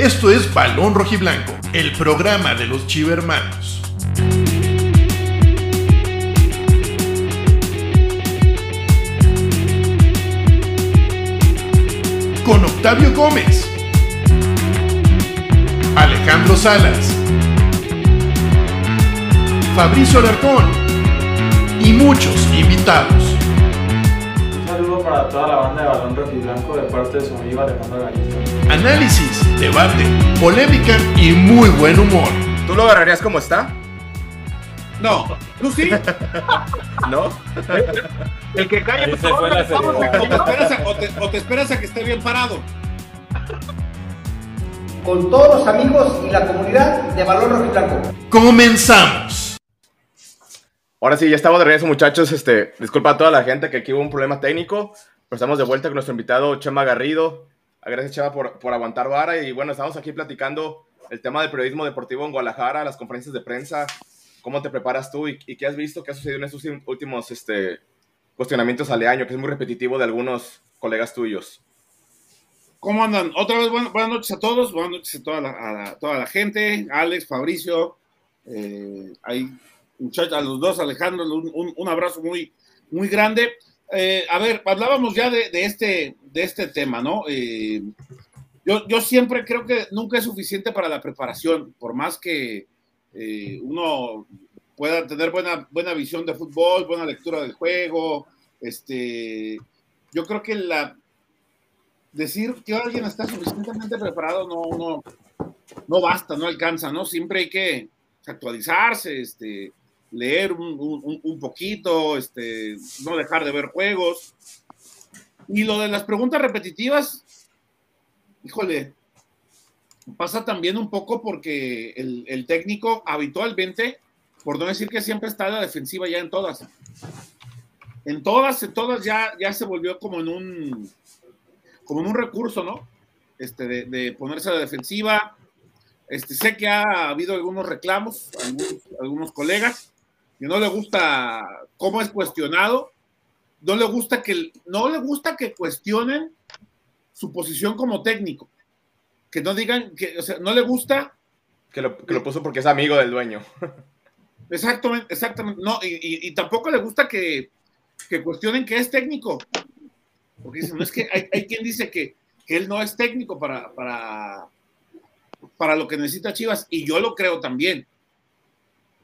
Esto es Balón Rojiblanco, el programa de los Chivermanos. Con Octavio Gómez, Alejandro Salas, Fabricio Alarcón y muchos invitados. Para toda la banda de Balón Rojiblanco de parte de su amigo Alejandro Garista. Análisis, debate, polémica y muy buen humor. ¿Tú lo agarrarías como está? No, tú sí. ¿No? El que por se fue la vamos, seriedad. o, te esperas a, o te- o te esperas a que esté bien parado. con todos los amigos y la comunidad de Balón Rojiblanco. Comenzamos. Ahora sí, ya estamos de regreso, muchachos. Este, disculpa a toda la gente que aquí hubo un problema técnico. Pero estamos de vuelta con nuestro invitado Chema Garrido. Gracias, Chema, por, por aguantar vara. Y bueno, estamos aquí platicando el tema del periodismo deportivo en Guadalajara, las conferencias de prensa. ¿Cómo te preparas tú y, y qué has visto? ¿Qué ha sucedido en estos últimos este, cuestionamientos al año? Que es muy repetitivo de algunos colegas tuyos. ¿Cómo andan? Otra vez, bueno, buenas noches a todos, buenas noches a toda la, a la- toda la gente, Alex, Fabricio, eh, hay muchachos, a los dos, Alejandro, un, un- un abrazo muy, muy grande. Eh, a ver, hablábamos ya de, este, de este tema, ¿no? Eh, yo, yo siempre creo que nunca es suficiente para la preparación, por más que eh, uno pueda tener buena, buena visión de fútbol, buena lectura del juego, este, yo creo que la, decir que alguien está suficientemente preparado no, no, no basta, no alcanza, ¿no? Siempre hay que actualizarse, este, leer un, un- poquito, este, no dejar de ver juegos. Y lo de las preguntas repetitivas, híjole, pasa también un poco porque el, el técnico habitualmente, por no decir que siempre está a la defensiva ya en todas. En todas, en todas ya, ya se volvió como en un, como en un recurso, ¿no? Este, de, de ponerse a la defensiva. Este, sé que ha habido algunos reclamos, algunos, algunos colegas, que no le gusta cómo es cuestionado, no le gusta que, no le gusta que cuestionen su posición como técnico, que no digan, que, o sea, no le gusta Que lo, que lo puso porque es amigo del dueño. Exactamente, exactamente. No, y, y- y tampoco le gusta que, que cuestionen que es técnico. Porque dicen, no es que hay, hay quien dice que, que él no es técnico para, para, para lo que necesita Chivas, y yo lo creo también.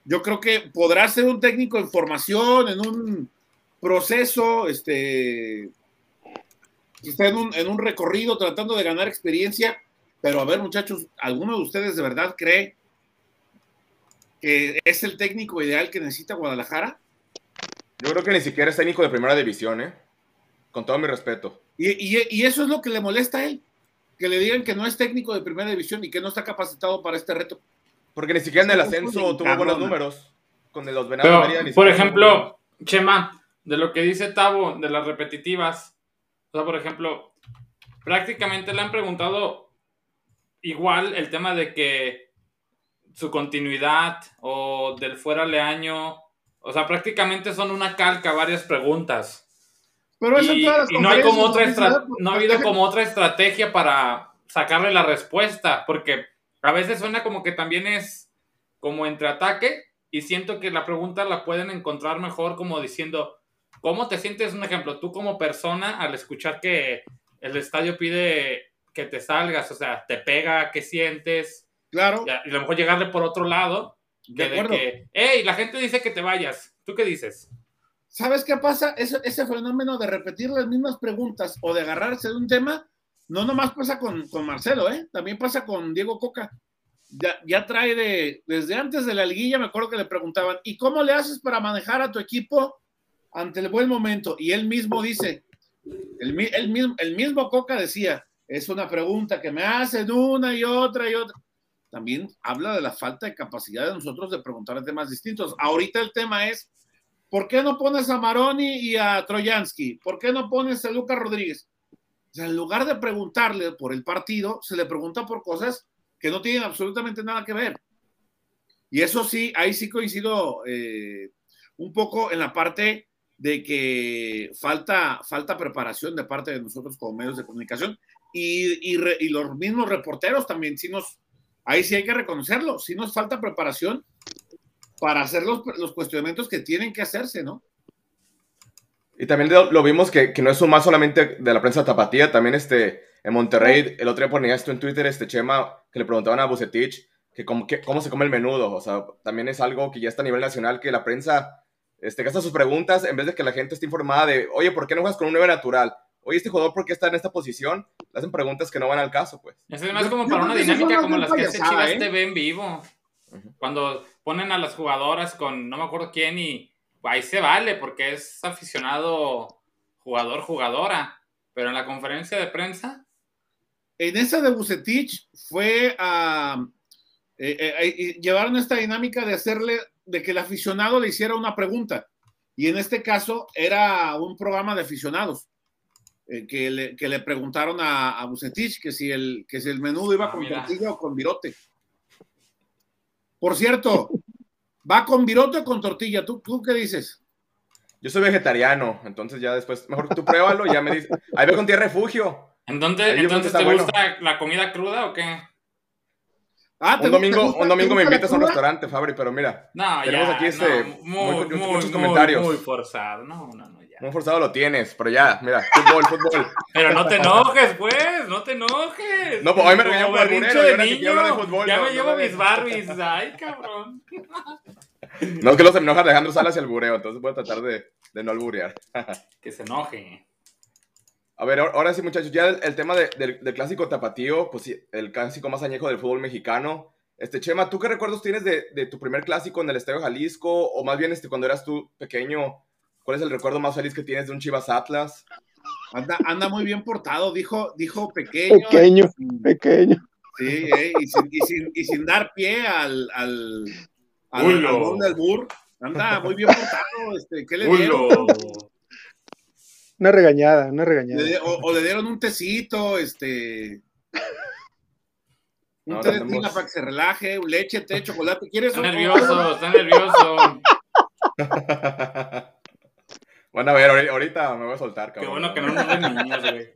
Yo creo que podrá ser un técnico en formación, en un proceso, este, está en un, en un recorrido tratando de ganar experiencia, pero a ver, muchachos, ¿alguno de ustedes de verdad cree que es el técnico ideal que necesita Guadalajara. Yo creo que ni siquiera es técnico de primera división, ¿eh? Con todo mi respeto. Y, y- y eso es lo que le molesta a él, que le digan que no es técnico de primera división y que no está capacitado para este reto. Porque ni siquiera en el ascenso tuvo buenos números. Con los Venados Pero, de Mérida ni por ejemplo, Chema, de lo que dice Tavo, de las repetitivas, o sea, por ejemplo, prácticamente le han preguntado igual el tema de que su continuidad o del fuera de año, o sea, prácticamente son una calca varias preguntas. Pero Y, todas las y no hay como otra ¿no? no ha habido como otra estrategia para sacarle la respuesta, porque a veces suena como que también es como entre ataque y siento que la pregunta la pueden encontrar mejor como diciendo, ¿cómo te sientes? Un ejemplo, tú como persona al escuchar que el estadio pide que te salgas, o sea, te pega, ¿qué sientes? Claro, Y a y a lo mejor llegarle por otro lado, de que de acuerdo. que, hey, la gente dice que te vayas, ¿tú qué dices? ¿Sabes qué pasa? Ese, ese fenómeno de repetir las mismas preguntas o de agarrarse de un tema, no nomás pasa con, con Marcelo, ¿eh? También pasa con Diego Coca. Ya, ya trae de, desde antes de la liguilla, me acuerdo que le preguntaban, ¿y cómo le haces para manejar a tu equipo ante el buen momento? Y él mismo dice, el, el mismo, el mismo Coca decía, es una pregunta que me hacen una y otra y otra. También habla de la falta de capacidad de nosotros de preguntar temas distintos. Ahorita el tema es, ¿por qué no pones a Maroni y a Troyansky? ¿Por qué no pones a Lucas Rodríguez? Sea, en lugar de preguntarle por el partido, se le pregunta por cosas que no tienen absolutamente nada que ver. Y eso sí, ahí sí coincido eh, un poco en la parte de que falta, falta preparación de parte de nosotros como medios de comunicación y, y, re, y los mismos reporteros también, si nos, ahí sí hay que reconocerlo, si nos falta preparación para hacer los, los cuestionamientos que tienen que hacerse, ¿no? Y también lo, vimos que, que, no es un más solamente de la prensa tapatía, también este, en Monterrey, el otro día ponía esto en Twitter, este Chema, que le preguntaban a Bucetich que cómo, que cómo se come el menudo, o sea, también es algo que ya está a nivel nacional, que la prensa este, gasta sus preguntas en vez de que la gente esté informada de, oye, ¿por qué no juegas con un 9 natural? Oye, este jugador, ¿por qué está en esta posición? Le hacen preguntas que no van al caso, pues. Es más como para una dinámica como las que hace Chivas ¿eh? TV en vivo. Uh -huh. Cuando ponen a las jugadoras con no me acuerdo quién y ahí se vale porque es aficionado jugador jugadora, pero en la conferencia de prensa en esa de Bucetich fue a eh, eh, llevaron esta dinámica de hacerle de que el aficionado le hiciera una pregunta. Y en este caso era un programa de aficionados eh, que, le, que, le, preguntaron a, a Bucetich que si el que si el menudo iba ah, con tortilla o con virote. Por cierto ¿Va con virote o con tortilla? ¿Tú, ¿Tú qué dices? Yo soy vegetariano, entonces ya después, mejor tú pruébalo, ya me dices. Ahí ve con tierra refugio. Entonces, entonces ¿te bueno. gusta la comida cruda o qué? Ah, un domingo, gusta, un domingo me invitas a un restaurante, Fabri, pero mira. No, tenemos ya, aquí este, no, muy, muy, muchos muy, comentarios. Muy forzado, no, no, no. Ya. Muy forzado lo tienes, pero ya, mira, fútbol, fútbol. Pero no te enojes, pues, no te enojes. No, pues hoy me regañó por de niño. De fútbol, ya no, me llevo no, mis Barbies, ay, cabrón. No, es que los enoja Alejandro Salas y el bureo, entonces voy a tratar de, de no alburear. que se enoje. A ver, ahora sí, muchachos, ya el, el tema de, del, del, clásico tapatío, pues sí, el clásico más añejo del fútbol mexicano. Este, Chema, ¿tú qué recuerdos tienes de, de tu primer clásico en el Estadio Jalisco? O más bien, este, cuando eras tú pequeño, ¿cuál es el recuerdo más feliz que tienes de un Chivas Atlas? Anda, anda muy bien portado, dijo, dijo pequeño. Pequeño, pequeño. Sí, eh, y, sin, y, sin, y, sin, dar pie al, al, al, al del Bur. Anda muy bien portado. Este, ¿Qué le dieron? Una regañada, una regañada. Le, o, o, le dieron un tecito, este. Un té de tina para que se relaje, leche, té, chocolate. ¿Quieres Está nervioso, está nervioso. bueno, a ver, ahorita me voy a soltar, cabrón. Qué bueno que no nos den niños, güey.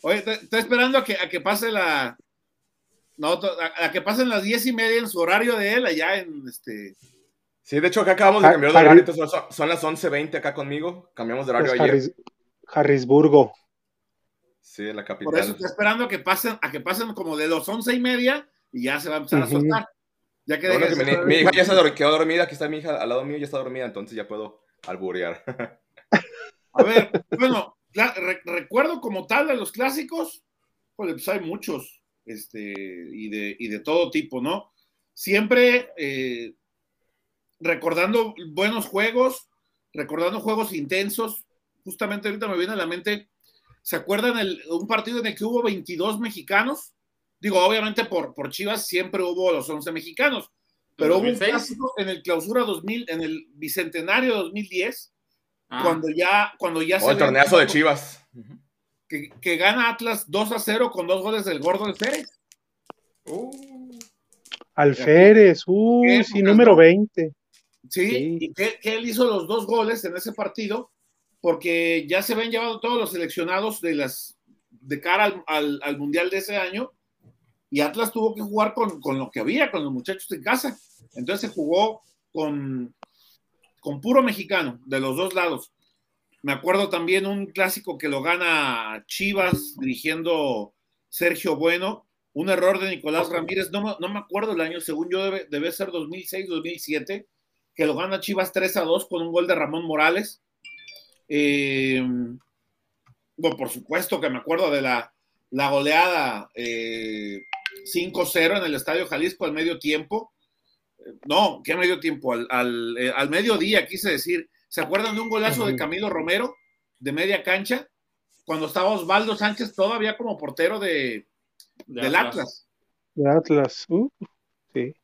Oye, estoy esperando a que, a que pase la. No, a, a, que pasen las diez y media en su horario de él, allá en este. Sí, de hecho, acá acabamos de cambiar de horario. Son, son las 11.20 acá conmigo. Cambiamos de horario pues ayer. Harris, Harrisburgo. Sí, en la capital. Por eso estoy esperando a que pasen, a que pasen como de los once y media y ya se va a empezar uh -huh. a soltar. Ya que, bueno, que mi, mi, hija ya se quedó dormida, aquí está mi hija al lado mío, ya está dormida, entonces ya puedo alburear. a ver, bueno, re recuerdo como tal de los clásicos, pues, pues hay muchos, este, y de, y de todo tipo, ¿no? Siempre eh, recordando buenos juegos, recordando juegos intensos. Justamente ahorita me viene a la mente, ¿se acuerdan el, un partido en el que hubo 22 mexicanos? Digo, obviamente por, por Chivas siempre hubo los 11 mexicanos, pero hubo un clásico en el clausura 2000, en el bicentenario 2010, ah. cuando ya, cuando ya oh, se. el torneazo de Chivas. Que, que, gana Atlas 2 a 0 con dos goles del gordo Alférez. Uh. Alférez, uh, sí, número 20. Sí, sí. y que, que, él hizo los dos goles en ese partido, porque ya se habían llevado todos los seleccionados de las de cara al, al, al Mundial de ese año, y Atlas tuvo que jugar con, con, lo que había, con los muchachos de casa. Entonces se jugó con, con puro mexicano, de los dos lados. Me acuerdo también un clásico que lo gana Chivas dirigiendo Sergio Bueno, un error de Nicolás Ramírez, no, no me acuerdo el año, según yo debe, debe ser 2006-2007, que lo gana Chivas 3 a 2 con un gol de Ramón Morales. Eh, bueno, por supuesto que me acuerdo de la, la goleada eh, 5-0 en el Estadio Jalisco al medio tiempo. No, ¿qué medio tiempo? Al, al, eh, al mediodía, quise decir. ¿Se acuerdan de un golazo de Camilo Romero de media cancha? Cuando estaba Osvaldo Sánchez todavía como portero de, de del Atlas. De Atlas, uh, sí.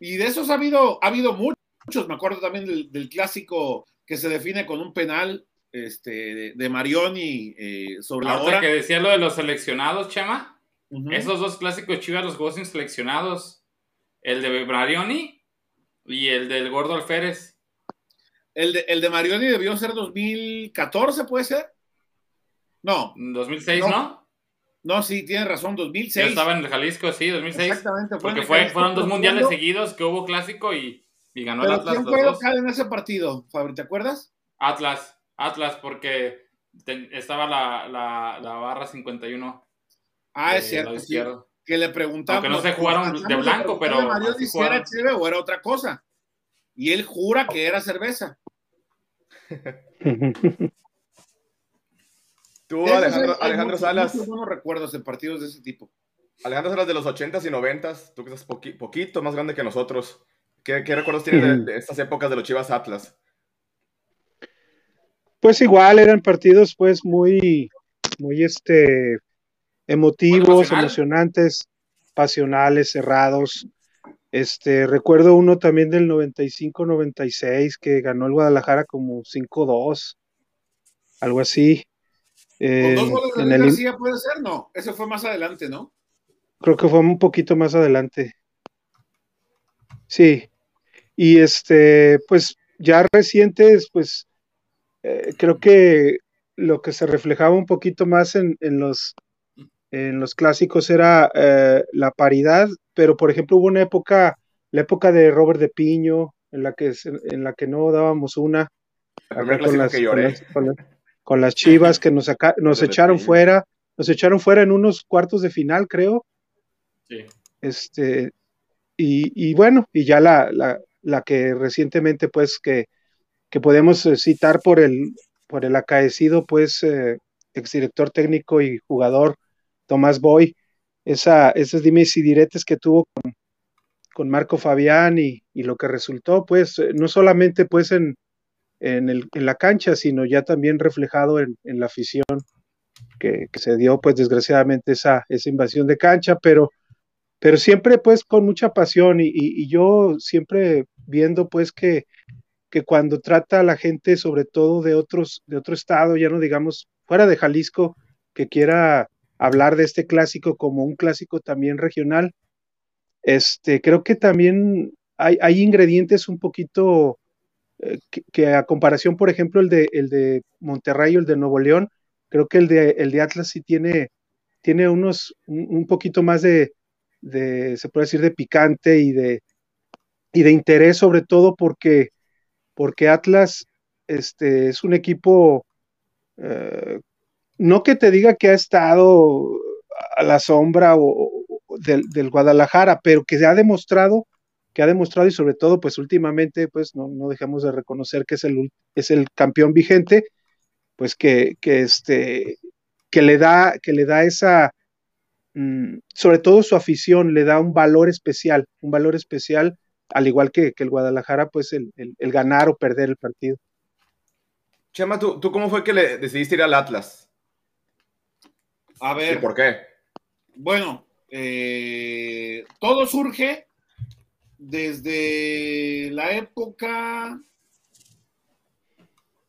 Y de esos ha habido, ha habido muchos. Me acuerdo también del, del clásico que se define con un penal este, de, de Marioni eh, sobre la hora. que decía lo de los seleccionados, Chema. Uh -huh. Esos dos clásicos Chivas los jugó sin seleccionados. El de Marioni y el del Gordo Alférez. El de, el de Marioni debió ser 2014, ¿puede ser? No. 2006, ¿no? ¿no? No, sí, tiene razón, 2006. Yo estaba en el Jalisco, sí, 2006. Exactamente. fue Porque fue, fueron dos mundiales seguidos que hubo clásico y, y ganó el Atlas ¿quién fue local en ese partido, Fabri? ¿Te acuerdas? Atlas, Atlas, porque estaba la, la, la barra 51. Ah, es cierto. Que le preguntamos. Aunque no se jugaron de blanco, pero así si era jugaron. cheve o era otra cosa. Y él jura que era cerveza. Tú, Alejandro, hay Alejandro muchos- Salas, muchos buenos recuerdos en partidos de ese tipo. Alejandro Salas de los 80s y 90s, tú que estás poqui- poquito más grande que nosotros. ¿Qué, qué recuerdos tienes de, de estas épocas de los Chivas Atlas? Pues igual eran partidos pues muy, muy este emotivos, emocionantes, pasionales, cerrados. Este, recuerdo uno también del 95-96 que ganó el Guadalajara como 5-2, algo así. Con dos goles de en el- García puede ser, no. Ese fue más adelante, ¿no? creo que fue un poquito más adelante. Sí. Y este, pues ya recientes, pues eh, creo que lo que se reflejaba un poquito más en, en los en los clásicos era eh, la paridad, pero por ejemplo hubo una época, la época de Robert de Piño, en la que en la que no dábamos una acá con las, que con las- con las- con las Chivas que nos, saca- nos echaron fuera, nos echaron fuera en unos cuartos de final, creo. Sí. Este, y, y bueno, y ya la, la, la que recientemente, pues, que, que podemos eh, citar por el, por el acaecido, pues, eh, exdirector técnico y jugador Tomás Boy, esa, esos dimes y diretes que tuvo con, con Marco Fabián y, lo que resultó, pues, eh, no solamente, pues, en, en, la cancha, sino ya también reflejado en, la afición que, se dio, pues, desgraciadamente esa, esa invasión de cancha, pero pero siempre pues con mucha pasión y yo siempre viendo pues que, que cuando trata a la gente sobre todo de otros de otro estado ya no digamos fuera de Jalisco que quiera hablar de este clásico como un clásico también regional. Este creo que también hay, ingredientes un poquito eh, que, a comparación por ejemplo el de el de Monterrey o el de Nuevo León creo que el de el de Atlas sí tiene tiene unos un, un poquito más de de, se puede decir, de picante y de, y de interés, sobre todo porque, porque Atlas este, es un equipo, eh, no que te diga que ha estado a la sombra o, del, del, Guadalajara, pero que se ha demostrado, que ha demostrado y sobre todo, pues últimamente, pues no, no dejamos de reconocer que es el, es el campeón vigente, pues que, que, este, que, le da, que le da esa sobre todo su afición le da un valor especial, un valor especial, al igual que, que el Guadalajara, pues el, el, el, ganar o perder el partido. Chema, ¿tú, ¿tú cómo fue que le decidiste ir al Atlas? A ver. ¿Y por qué? Bueno, eh, todo surge desde la época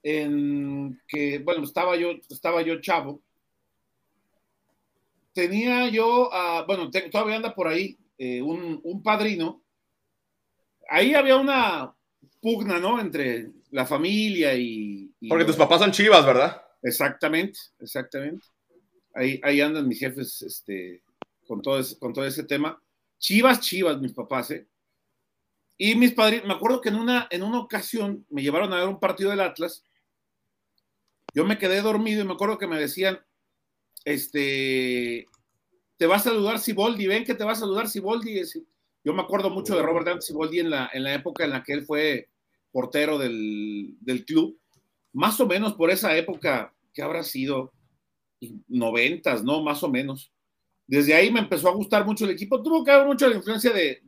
en que, bueno, estaba yo, estaba yo chavo tenía yo, uh, bueno, te, todavía anda por ahí, eh, un, un, padrino. Ahí había una pugna, ¿no? Entre la familia y. y Porque los... tus papás son chivas, ¿verdad? Exactamente, exactamente. Ahí, ahí andan mis jefes este, con, todo ese, con todo ese tema. Chivas, chivas, mis papás, ¿eh? Y mis padrinos, me acuerdo que en una, en una ocasión me llevaron a ver un partido del Atlas. Yo me quedé dormido y me acuerdo que me decían, este, te va a saludar Siboldi, ven que te va a saludar Siboldi. Yo me acuerdo mucho de Robert Dante Siboldi en la, en la época en la que él fue portero del, del club, más o menos por esa época que habrá sido noventas, ¿no? Más o menos. Desde ahí me empezó a gustar mucho el equipo. Tuvo que haber mucho la influencia de,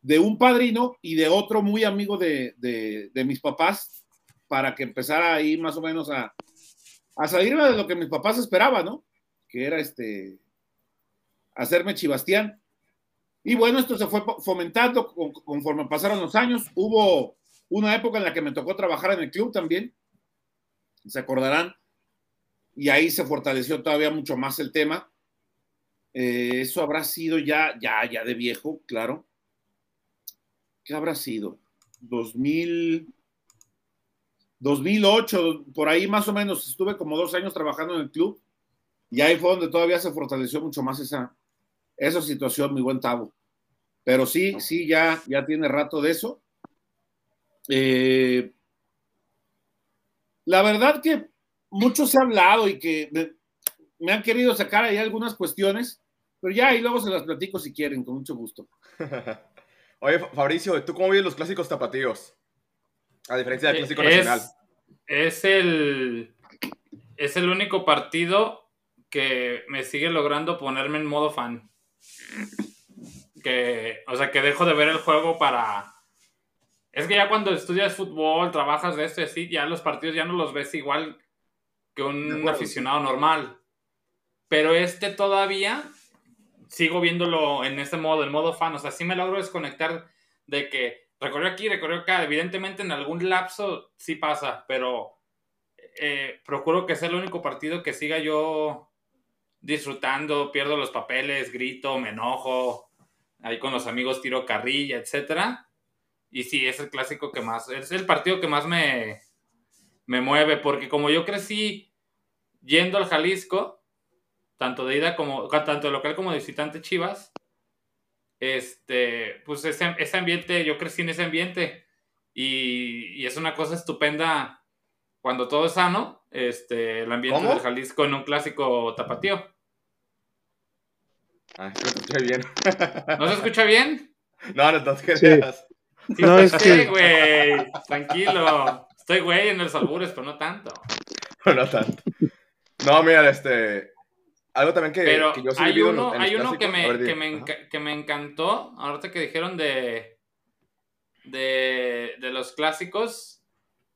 de, un padrino y de otro muy amigo de, de, mis papás para que empezara ahí más o menos a, a salirme de lo que mis papás esperaban, ¿no? Que era este, hacerme chibastián. Y bueno, esto se fue fomentando conforme pasaron los años. Hubo una época en la que me tocó trabajar en el club también, se acordarán, y ahí se fortaleció todavía mucho más el tema. Eh, eso habrá sido ya, ya, ya de viejo, claro. ¿Qué habrá sido? 2000, 2008, por ahí más o menos, estuve como dos años trabajando en el club y ahí fue donde todavía se fortaleció mucho más esa, esa situación, mi buen Tavo. Pero sí, sí, ya, ya tiene rato de eso. Eh, la verdad que mucho se ha hablado y que me, me, han querido sacar ahí algunas cuestiones, pero ya ahí luego se las platico si quieren, con mucho gusto. Oye, Fabricio, ¿tú cómo vives los clásicos tapatíos? A diferencia del clásico es, nacional. Es el, es el único partido que me sigue logrando ponerme en modo fan. Que, o sea, que dejo de ver el juego para... Es que ya cuando estudias fútbol, trabajas de esto y así, ya los partidos ya no los ves igual que un aficionado normal. Pero este todavía sigo viéndolo en este modo, en modo fan. O sea, sí me logro desconectar de que recorrió aquí, recorrió acá. Evidentemente en algún lapso sí pasa, pero eh, procuro que sea el único partido que siga yo disfrutando, pierdo los papeles, grito, me enojo, ahí con los amigos tiro carrilla, etcétera. Y sí, es el clásico que más, es el partido que más me, me mueve, porque como yo crecí yendo al Jalisco, tanto de ida como, tanto de local como de visitante Chivas, este, pues ese, ese ambiente, yo crecí en ese ambiente y, y, es una cosa estupenda cuando todo es sano, este, el ambiente ¿Cómo? del Jalisco en un clásico tapatío. Ah, se escucha bien. ¿No se escucha bien? No, no, no te Sí. Sí, No, es sí, que- güey, tranquilo. Estoy güey en los albures, pero no tanto. No tanto. No, mira, este. Algo también que, Pero que yo sí hay en uno, los- en hay uno que, me, ver, que, me, que me encantó, ahorita que dijeron de, de, de los clásicos,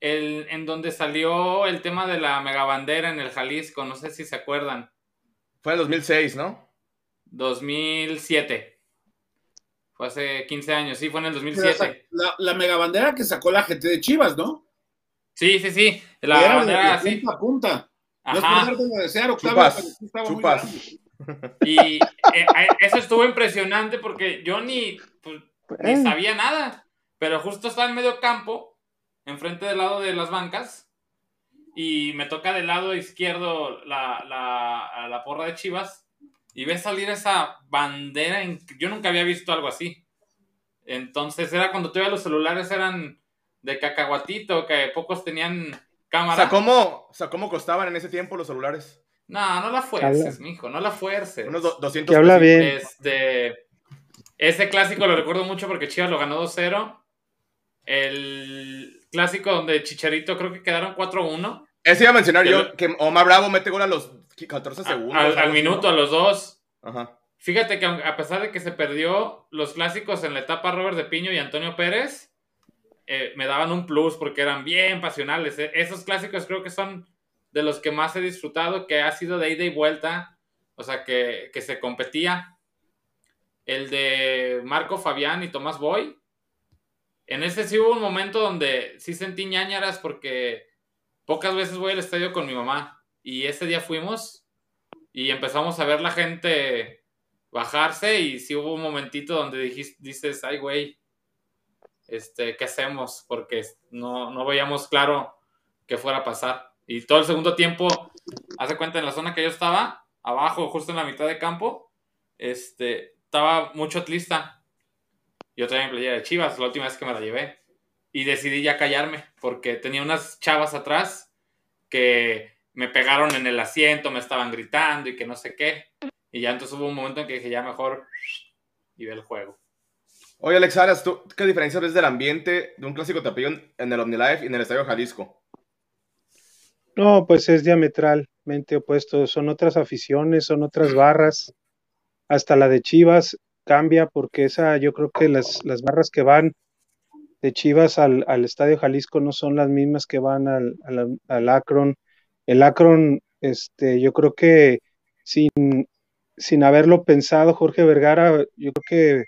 el, en donde salió el tema de la megabandera en el Jalisco, no sé si se acuerdan, Fue en 2006, ¿no? 2007. Fue hace 15 años, sí, fue en el La, 2007. la, la megabandera que sacó la gente de Chivas, ¿no? Sí, sí, sí, la era de- bandera de así. punta a punta. No es por Ajá. desear, Octavio, Chupas, sí. Y eh, eh, eso estuvo impresionante porque yo ni, pues, ni Eh, sabía nada. Pero justo estaba en medio campo, enfrente del lado de las bancas, y me toca del lado izquierdo la, la, la porra de Chivas, y ves salir esa bandera. en- yo nunca había visto algo así. Entonces era cuando todavía los celulares eran de cacahuatito, que pocos tenían O cámara. sea, ¿cómo, o sea, ¿cómo costaban en ese tiempo los celulares? No, no la fuerces, Habla. mijo, no la fuerces. Unos do- 200 Que habla bien. Este, ese clásico lo recuerdo mucho porque Chivas lo ganó 2-0. El clásico donde Chicharito creo que quedaron 4-1. Ese iba a mencionar Que yo, lo- que Omar Bravo mete gol a los 14 A- segundos. Al, al minuto, a los dos. Ajá. Fíjate que a pesar de que se perdió los clásicos en la etapa Robert de Piño y Antonio Pérez, eh, me daban un plus porque eran bien pasionales. eh. Esos clásicos creo que son de los que más he disfrutado, que ha sido de ida y vuelta, o sea, que, que se competía. El de Marco Fabián y Tomás Boy. En ese sí hubo un momento donde sí sentí ñañaras porque pocas veces voy al estadio con mi mamá. Y ese día fuimos y empezamos a ver la gente bajarse y sí hubo un momentito donde dijiste, dices, ay, güey, este, ¿qué hacemos? Porque no, no veíamos claro qué fuera a pasar. Y todo el segundo tiempo, hace cuenta, en la zona que yo estaba, abajo, justo en la mitad de campo, este, estaba mucho atlista. Yo traía mi playera de Chivas, la última vez que me la llevé. Y decidí ya callarme, porque tenía unas chavas atrás que me pegaron en el asiento, me estaban gritando y que no sé qué. Y ya entonces hubo un momento en que dije, ya mejor y ve el juego. Oye, Alex Aras, ¿tú qué diferencia ves del ambiente de un clásico tapillón en el OmniLife y en el Estadio Jalisco? No, pues es diametralmente opuesto. Son otras aficiones, son otras barras. Hasta la de Chivas cambia porque esa, yo creo que las, las barras que van de Chivas al, al Estadio Jalisco no son las mismas que van al, al, al Akron. El Akron, este, yo creo que sin, sin haberlo pensado, Jorge Vergara, yo creo que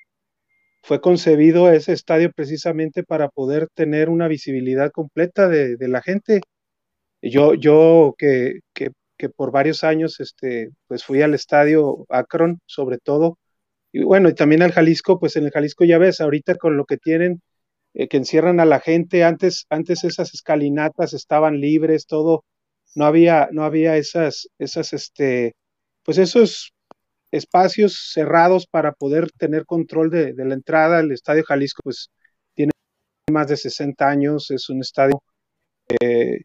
fue concebido ese estadio precisamente para poder tener una visibilidad completa de, de la gente. Yo, yo que, que, que, por varios años este, pues fui al estadio Akron, sobre todo, y bueno, y también al Jalisco, pues en el Jalisco ya ves, ahorita con lo que tienen, eh, que encierran a la gente. Antes, antes esas escalinatas estaban libres, todo, no había, no había esas, esas, este, pues esos espacios cerrados para poder tener control de, la entrada. El Estadio Jalisco, pues, tiene más de 60 años, es un estadio, eh,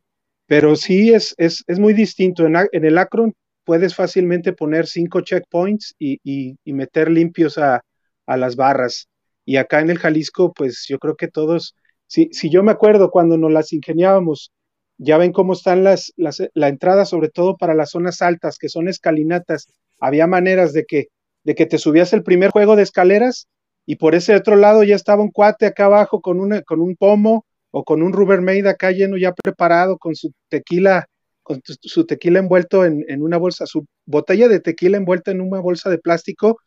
pero sí es, es, es muy distinto. En, en, el Akron puedes fácilmente poner cinco checkpoints y, y, meter limpios a, a, las barras. Y acá en el Jalisco, pues yo creo que todos, si, si yo me acuerdo cuando nos las ingeniábamos, ya ven cómo están las, las, la entrada, sobre todo para las zonas altas, que son escalinatas. Había maneras de que, de que te subías el primer juego de escaleras y por ese otro lado ya estaba un cuate acá abajo con, una, con un pomo o con un Rubbermaid acá lleno ya preparado con su tequila, con su tequila envuelto en, en una bolsa, su botella de tequila envuelta en una bolsa de plástico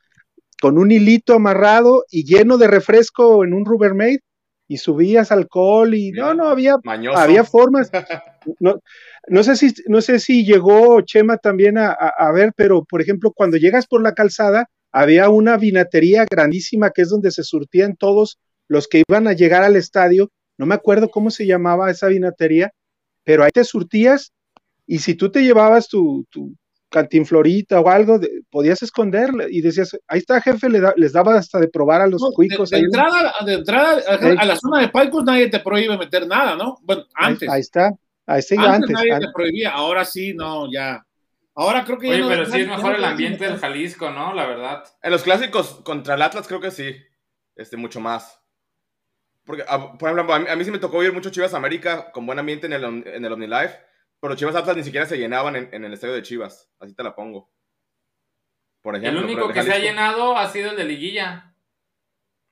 con un hilito amarrado y lleno de refresco en un Rubbermaid y subías alcohol y no, no, había, había formas. No, no, sé si, no sé si llegó Chema también a, a, ver, pero por ejemplo, cuando llegas por la calzada, había una vinatería grandísima que es donde se surtían todos los que iban a llegar al estadio. No me acuerdo cómo se llamaba esa vinatería, pero ahí te surtías y si tú te llevabas tu, tu, cantinflorita o algo, podías esconderle y decías, ahí está, jefe, le les daba hasta de probar a los cuicos. De, entrada, de entrada a, la zona de palcos nadie te prohíbe meter nada, ¿no? Bueno, antes. Ahí, está, ahí está. Antes, antes nadie te prohibía, ahora sí, no, ya. Ahora creo que Oye, pero sí es mejor el ambiente del Jalisco, ¿no? La verdad. En los clásicos contra el Atlas creo que sí, este, mucho más. Porque, ah, por ejemplo, a mí, sí me tocó ir mucho Chivas América con buen ambiente en el, en el OmniLife pero Chivas Atlas ni siquiera se llenaban en, el estadio de Chivas. Así te la pongo. Por ejemplo. El único que se ha llenado ha sido el de Liguilla.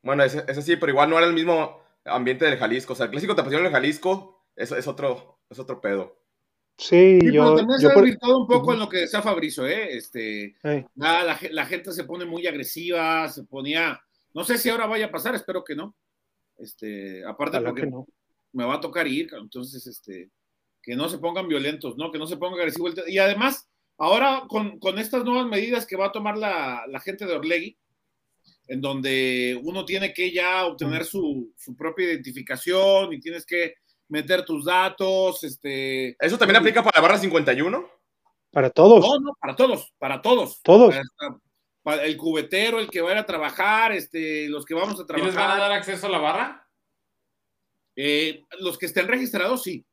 Bueno, ese, sí, pero igual no era el mismo ambiente del Jalisco. O sea, el clásico tapación en el Jalisco es, es, otro, es otro pedo. Sí, yo, pero también se ha todo un poco en lo que decía Fabrizio, ¿eh? Este, la, la, gente se pone muy agresiva, se ponía, no sé si ahora vaya a pasar, espero que no. Este, aparte porque no. me va a tocar ir, entonces, este, que no se pongan violentos, ¿no? Que no se pongan agresivos. Y además, ahora con, estas nuevas medidas que va a tomar la, gente de Orlegui, en donde uno tiene que ya obtener su, propia identificación y tienes que meter tus datos, este... ¿Eso también aplica para la barra 51? Para todos. No, no, para todos, para todos. Todos. Para, el cubetero, el que va a ir a trabajar, este, los que vamos a trabajar. ¿Y les van a dar acceso a la barra? Eh, los que estén registrados, sí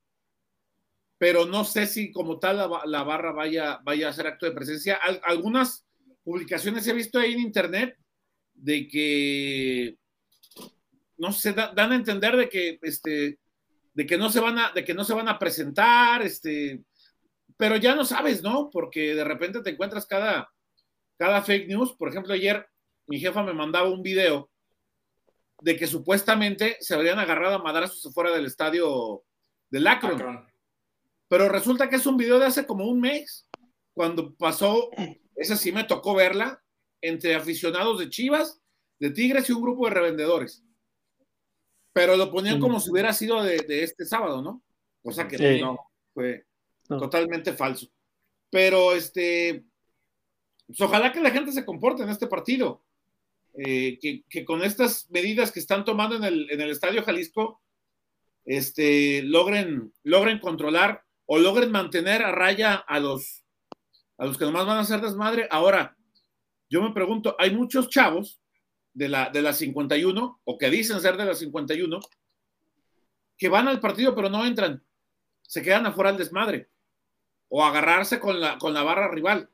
pero no sé si como tal la, barra vaya, vaya a hacer acto de presencia. algunas publicaciones he visto ahí en internet de que, no sé, dan a entender de que, este, de que no se van a, de que no se van a presentar, este, pero ya no sabes, ¿no? Porque de repente te encuentras cada, cada fake news. Por ejemplo, ayer mi jefa me mandaba un video de que supuestamente se habrían agarrado a madrazos fuera del estadio del Akron. Pero resulta que es un video de hace como un mes, cuando pasó, esa sí me tocó verla, entre aficionados de Chivas, de Tigres y un grupo de revendedores. Pero lo ponían como si hubiera sido de, este sábado, ¿no? O sea que no, fue totalmente falso. Pero este, pues ojalá que la gente se comporte en este partido. Eh, que, con estas medidas que están tomando en el, en el Estadio Jalisco, este, logren, logren controlar o logren mantener a raya a los, a los que nomás van a hacer desmadre. Ahora, yo me pregunto, hay muchos chavos de la, de la 51, o que dicen ser de la 51, que van al partido pero no entran, se quedan afuera del desmadre, o agarrarse con la, con la barra rival.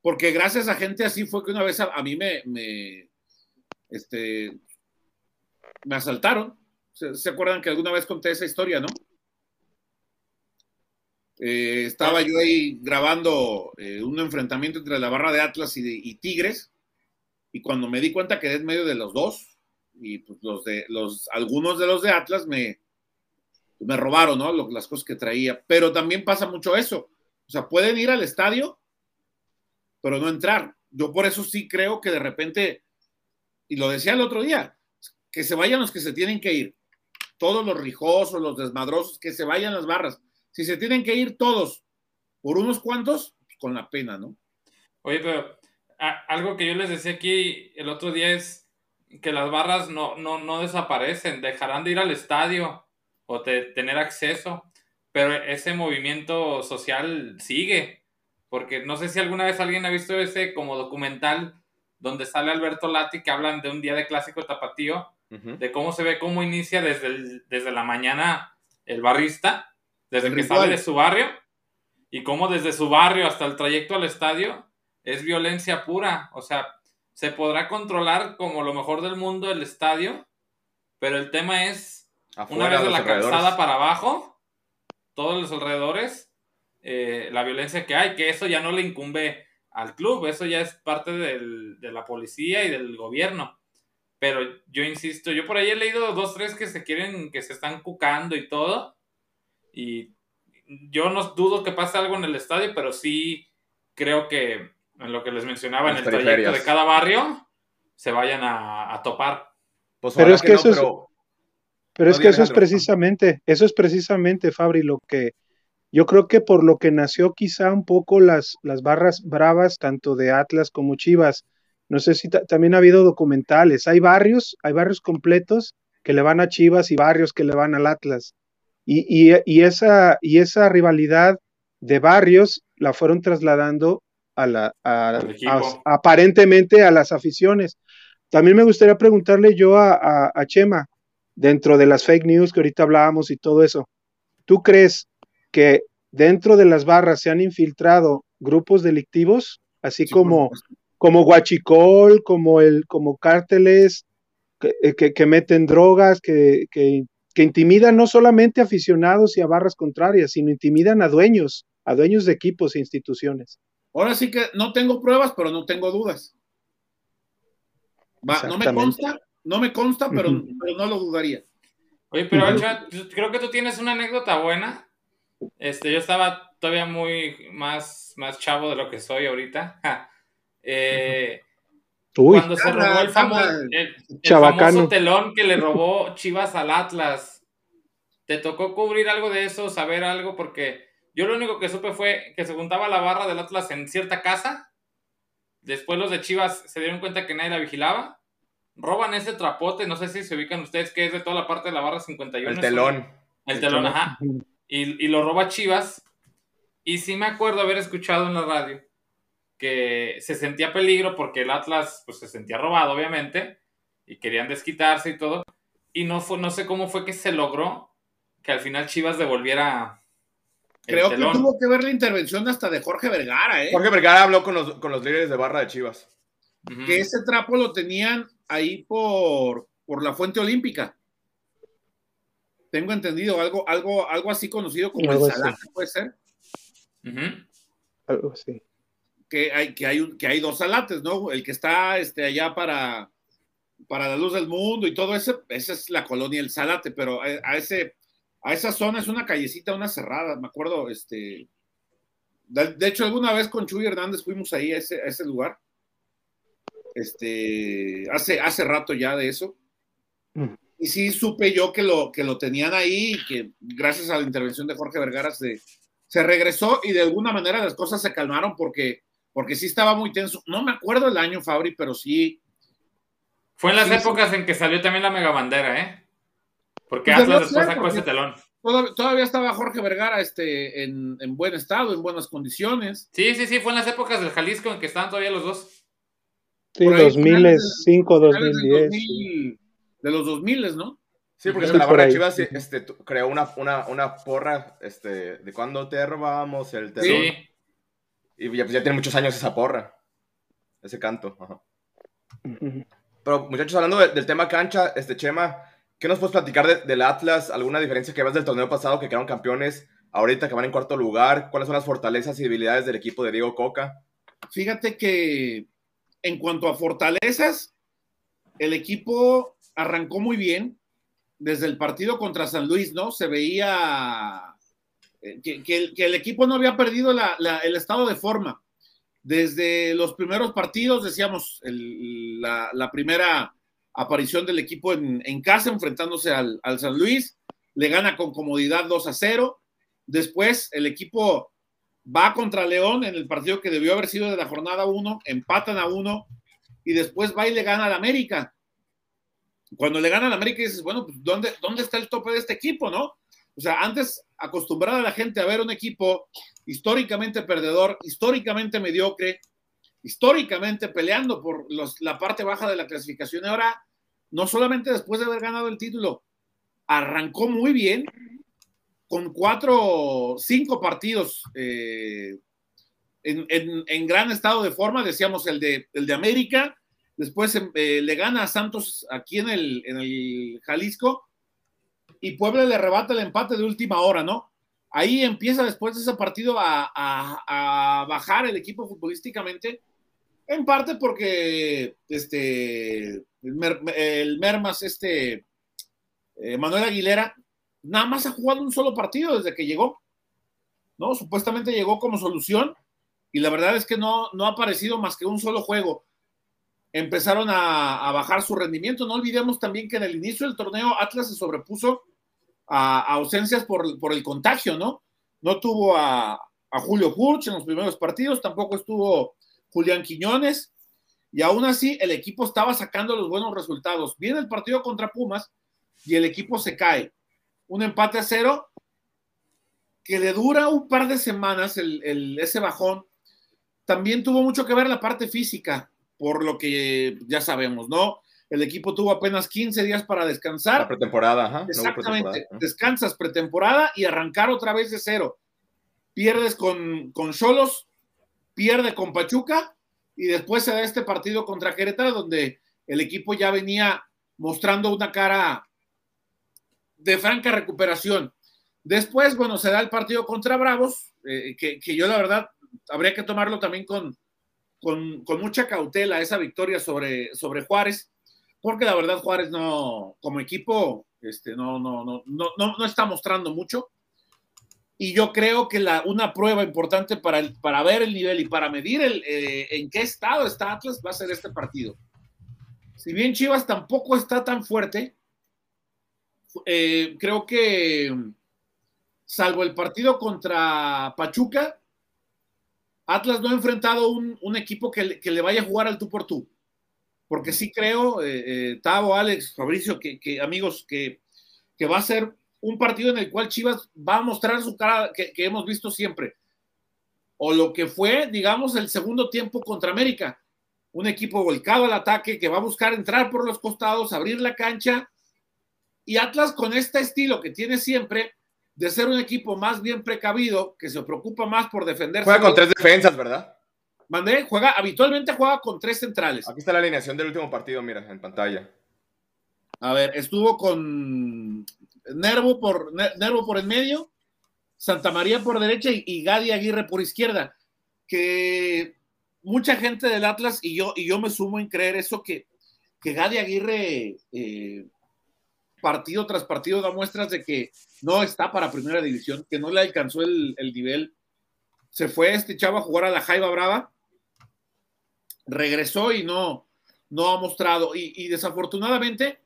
Porque gracias a gente así fue que una vez a, mí me, me, este, me asaltaron. ¿Se acuerdan que alguna vez conté esa historia, no? Eh, estaba yo ahí grabando eh, un enfrentamiento entre la barra de Atlas y, Tigres, y cuando me di cuenta quedé en medio de los dos, y pues los de los, algunos de los de Atlas me, me robaron, ¿no? las cosas que traía. Pero también pasa mucho eso. O sea, pueden ir al estadio, pero no entrar. Yo por eso sí creo que de repente, y lo decía el otro día, que se vayan los que se tienen que ir. Todos los rijosos, los desmadrosos, que se vayan las barras si se tienen que ir todos por unos cuantos, pues, con la pena, ¿no? Oye, pero algo que yo les decía aquí el otro día es, que las barras no, no, no desaparecen, dejarán de ir al estadio o de tener acceso, pero ese movimiento social sigue, porque no sé si alguna vez alguien ha visto ese como documental donde sale Alberto Lati que hablan de un día de clásico tapatío, de cómo se ve cómo inicia desde, desde la mañana el barrista, desde que sale de su barrio, y cómo desde su barrio hasta el trayecto al estadio es violencia pura, o sea, se podrá controlar como lo mejor del mundo el estadio, pero el tema es, una vez de la calzada para abajo, todos los alrededores, eh, la violencia que hay, que eso ya no le incumbe al club, eso ya es parte de la policía y del gobierno. Pero yo insisto, yo por ahí he leído dos, tres que se quieren, que se están cucando y todo. Y yo no dudo que pase algo en el estadio, pero sí creo que en lo que les mencionaba, en el trayecto de cada barrio, se vayan a, topar. Pues pero es que, eso es, pero, es que eso es precisamente, eso es precisamente, Fabri, lo que yo creo que por lo que nació quizá un poco las, las barras bravas, tanto de Atlas como Chivas. No sé si también ha habido documentales. Hay barrios, hay barrios completos que le van a Chivas y barrios que le van al Atlas. Y, y, esa, y esa rivalidad de barrios la fueron trasladando a la, aparentemente a las aficiones. También me gustaría preguntarle yo a, a Chema, dentro de las fake news que ahorita hablábamos y todo eso, ¿tú crees que dentro de las barras se han infiltrado grupos delictivos, así como, como Guachicol, como, el, como cárteles que, eh, que, meten drogas, que, que, intimidan no solamente a aficionados y a barras contrarias, sino intimidan a dueños, a dueños de equipos e instituciones. Ahora sí que no tengo pruebas, pero no tengo dudas. no me consta, no me consta, pero, no lo dudaría. Oye, pero creo que tú tienes una anécdota buena este, yo estaba todavía muy más, más chavo de lo que soy ahorita. Eh, cuando se robó el, famoso, telón que le robó Chivas al Atlas, ¿te tocó cubrir algo de eso, saber algo? Porque yo lo único que supe fue que se juntaba la barra del Atlas en cierta casa. Después los de Chivas se dieron cuenta que nadie la vigilaba. Roban ese trapote, no sé si se ubican ustedes, que es de toda la parte de la barra 51. El telón. El telón, ajá y, lo roba Chivas. Y sí me acuerdo haber escuchado en la radio que se sentía peligro porque el Atlas pues se sentía robado, obviamente, y querían desquitarse y todo. Y no, fue, no sé cómo fue que se logró que al final Chivas devolviera. Creo que tuvo que ver la intervención hasta de Jorge Vergara, ¿eh? Jorge Vergara habló con los, con los líderes de barra de Chivas. Que ese trapo lo tenían ahí por, por la fuente olímpica tengo entendido, algo, algo, algo así conocido como el puede ser. Algo así. Que hay, que, hay que hay dos salates, ¿no? El que está este, allá para, para la luz del mundo y todo eso, esa es la colonia El Salate, pero a, ese, a esa zona es una callecita, una cerrada, me acuerdo, este. De, hecho, alguna vez con Chuy Hernández fuimos ahí a ese, a ese lugar. Este, hace, hace rato ya de eso. Mm y sí supe yo que lo, que lo tenían ahí y que gracias a la intervención de Jorge Vergara se, se regresó y de alguna manera las cosas se calmaron porque, porque sí estaba muy tenso. No me acuerdo el año, Fabri, pero sí. Fue en las épocas en que salió también la mega bandera, ¿eh? Porque pues Atlas después sacó ese telón. Todavía, estaba Jorge Vergara este, en, en, buen estado, en buenas condiciones. Sí, sí, sí, fue en las épocas del Jalisco en que estaban todavía los dos. Sí, 2005, 2010 de los 2000, ¿no? Sí, porque la barra Chivas este, creó una, una, una, porra este, de cuando te robábamos el telón. Sí. Y ya, pues, ya, tiene muchos años esa porra, ese canto. Pero muchachos, hablando del tema cancha, este Chema, ¿qué nos puedes platicar del Atlas? ¿Alguna diferencia que ves del torneo pasado que quedaron campeones? Ahorita que van en cuarto lugar, ¿cuáles son las fortalezas y debilidades del equipo de Diego Coca? Fíjate que en cuanto a fortalezas, el equipo arrancó muy bien. Desde el partido contra San Luis, ¿no? Se veía eh, que, el, equipo no había perdido el estado de forma. Desde los primeros partidos, decíamos, la, primera aparición del equipo en, casa, enfrentándose al, al, San Luis, le gana con comodidad 2 a 0. Después el equipo va contra León en el partido que debió haber sido de la jornada 1, empatan a 1 y después va y le gana al América cuando le ganan a América dices, bueno, pues ¿dónde, ¿dónde está el tope de este equipo, no? O sea, antes acostumbrada a la gente a ver un equipo históricamente perdedor, históricamente mediocre, históricamente peleando por los, la parte baja de la clasificación. Ahora, no solamente después de haber ganado el título, arrancó muy bien, con cuatro, cinco partidos eh, en, gran estado de forma, decíamos el de, el de América, después eh, le gana a Santos aquí en el Jalisco, y Puebla le arrebata el empate de última hora, ¿no? Ahí empieza después de ese partido a, bajar el equipo futbolísticamente, en parte porque este, el Mermas, este, eh, Manuel Aguilera, nada más ha jugado un solo partido desde que llegó, ¿no? Supuestamente llegó como solución y la verdad es que no, no ha aparecido más que un solo juego. Empezaron a, bajar su rendimiento. No olvidemos también que en el inicio del torneo Atlas se sobrepuso a, ausencias por, el contagio, ¿no? No tuvo a, Julio Furch en los primeros partidos, tampoco estuvo Julián Quiñones, y aún así el equipo estaba sacando los buenos resultados. Viene el partido contra Pumas y el equipo se cae un empate a cero que le dura un par de semanas ese bajón. También tuvo mucho que ver la parte física, por lo que ya sabemos, ¿no? El equipo tuvo apenas 15 días para descansar. La pretemporada, ajá. Exactamente. No pretemporada. Descansas pretemporada y arrancar otra vez de cero. Pierdes con, con Cholos, pierde con Pachuca y después se da este partido contra Querétaro, donde el equipo ya venía mostrando una cara de franca recuperación. Después, bueno, se da el partido contra Bravos, eh, que, que, yo la verdad habría que tomarlo también con, con, mucha cautela, esa victoria sobre, sobre Juárez, porque la verdad Juárez no, como equipo, este, no, no, no, no, no, está mostrando mucho. Y yo creo que la, una prueba importante para, para ver el nivel y para medir el, eh, en qué estado está Atlas va a ser este partido. Si bien Chivas tampoco está tan fuerte, eh, creo que salvo el partido contra Pachuca, Atlas no ha enfrentado un, un equipo que, le vaya a jugar al tú por tú. Porque sí creo, eh, eh, Tavo, Alex, Fabricio, que, amigos, que, va a ser un partido en el cual Chivas va a mostrar su cara que hemos visto siempre. O lo que fue, digamos, el segundo tiempo contra América. Un equipo volcado al ataque que va a buscar entrar por los costados, abrir la cancha y Atlas con este estilo que tiene siempre de ser un equipo más bien precavido, que se preocupa más por defenderse. Juega con tres defensas, ¿verdad? Mandé, juega, habitualmente juega con tres centrales. Aquí está la alineación del último partido, mira, en pantalla. A ver, estuvo con Nervo por, Nervo por el medio, Santa María por derecha y, y Gadi Aguirre por izquierda. Que mucha gente del Atlas, y yo, y yo me sumo en creer eso, que, que Gadi Aguirre eh, partido tras partido da muestras de que no está para primera división, que no le alcanzó el, el nivel. Se fue este chavo a jugar a la Jaiba Brava, regresó y no, no ha mostrado. Y, y, desafortunadamente,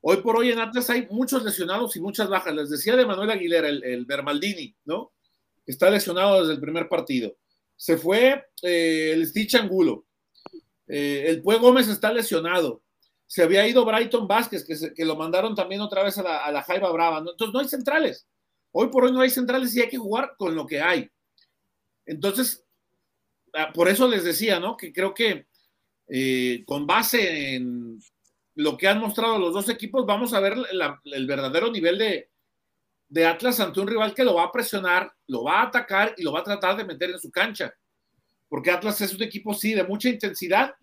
hoy por hoy en Atlas hay muchos lesionados y muchas bajas. Les decía de Manuel Aguilera, el, el Bermaldini, ¿no? Está lesionado desde el primer partido. Se fue eh, el Stitch Angulo. Eh, el Pue Gómez está lesionado se había ido Brighton Vázquez, que, se, que lo mandaron también otra vez a la, a la Jaiba Brava. ¿no? Entonces no hay centrales. Hoy por hoy no hay centrales y hay que jugar con lo que hay. Entonces, ah, por eso les decía, ¿no? Que creo que eh, con base en lo que han mostrado los dos equipos, vamos a ver el verdadero nivel de, de Atlas ante un rival que lo va a presionar, lo va a atacar y lo va a tratar de meter en su cancha. Porque Atlas es un equipo, sí, de mucha intensidad,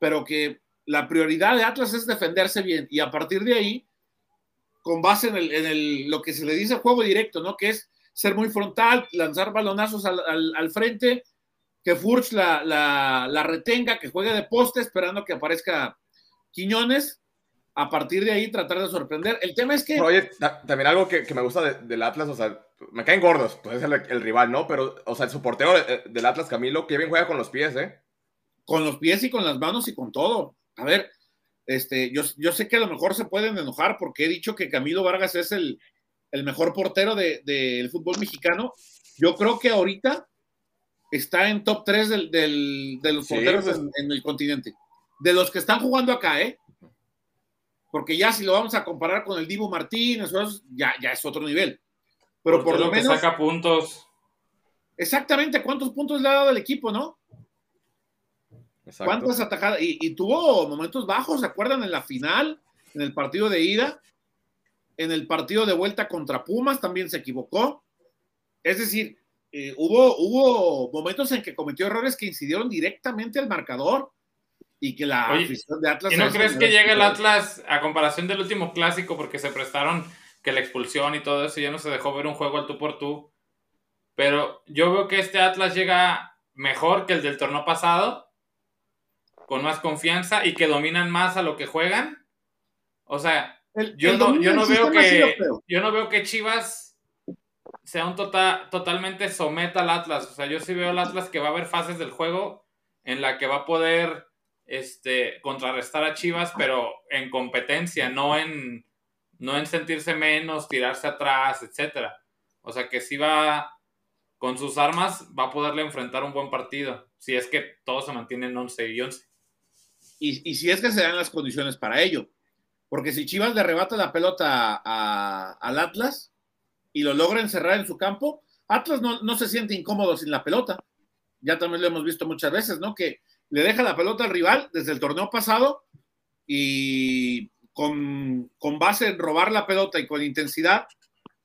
pero que la prioridad de Atlas es defenderse bien y a partir de ahí, con base en, el, en el, lo que se le dice juego directo, ¿no? Que es ser muy frontal, lanzar balonazos al, al, al frente, que Furch la, la, la, retenga, que juegue de poste esperando que aparezca Quiñones. A partir de ahí tratar de sorprender. El tema es que... Oye, también algo que, que me gusta de, del Atlas, o sea, me caen gordos, pues es el, el, rival, ¿no? Pero, o sea, el soporteo del Atlas, Camilo, que bien juega con los pies, ¿eh? Con los pies y con las manos y con todo a ver, este, yo, yo, sé que a lo mejor se pueden enojar porque he dicho que Camilo Vargas es el, el mejor portero del de, de fútbol mexicano. Yo creo que ahorita está en top 3 del, del, de los porteros pues. en, en, el continente. De los que están jugando acá, ¿eh? porque ya si lo vamos a comparar con el Divo Martínez, ya, ya es otro nivel. Pero por lo, que menos. saca puntos. Exactamente, ¿cuántos puntos le ha dado el equipo, no? ¿Cuántas atajadas? Y, tuvo momentos bajos, ¿se acuerdan? En la final, en el partido de ida, en el partido de vuelta contra Pumas también se equivocó. Es decir, eh, hubo, hubo momentos en que cometió errores que incidieron directamente al marcador y que la afición de Atlas. ¿Y no crees que llega el Atlas a comparación del último clásico porque se prestaron que la expulsión y todo eso ya no se dejó ver un juego al tú por tú? Pero yo veo que este Atlas llega mejor que el del torneo pasado con más confianza y que dominan más a lo que juegan. O sea, yo, no, yo, no veo que, yo no veo que Chivas sea un total, totalmente someta al Atlas. O sea, yo sí veo al Atlas que va a haber fases del juego en la que va a poder este, contrarrestar a Chivas, pero en competencia, no en, no en sentirse menos, tirarse atrás, etcétera. O sea, que sí va, con sus armas, va a poderle enfrentar un buen partido, si es que todos se mantienen 11 y 11 y, si es que se dan las condiciones para ello. Porque si Chivas le arrebata la pelota al Atlas y lo logra encerrar en su campo, Atlas no, se siente incómodo sin la pelota. Ya también lo hemos visto muchas veces, ¿no? Que le deja la pelota al rival desde el torneo pasado y con, base en robar la pelota y con intensidad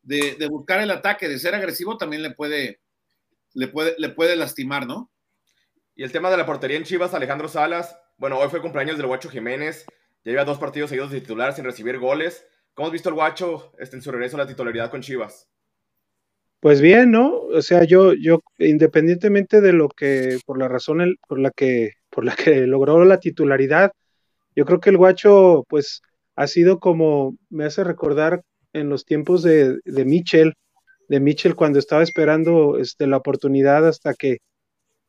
de, de, buscar el ataque, de ser agresivo, también le puede, le puede, le puede lastimar, ¿no? Y el tema de la portería en Chivas, Alejandro Salas, bueno, hoy fue cumpleaños del Guacho Jiménez. Ya lleva dos partidos seguidos de titular sin recibir goles. ¿Cómo has visto el Guacho este, en su regreso a la titularidad con Chivas? Pues bien, ¿no? O sea, yo, yo, independientemente de lo que, por la razón por la que, por la que logró la titularidad, yo creo que el Guacho, pues, ha sido como, me hace recordar en los tiempos de, de de Mitchell cuando estaba esperando este, la oportunidad hasta que,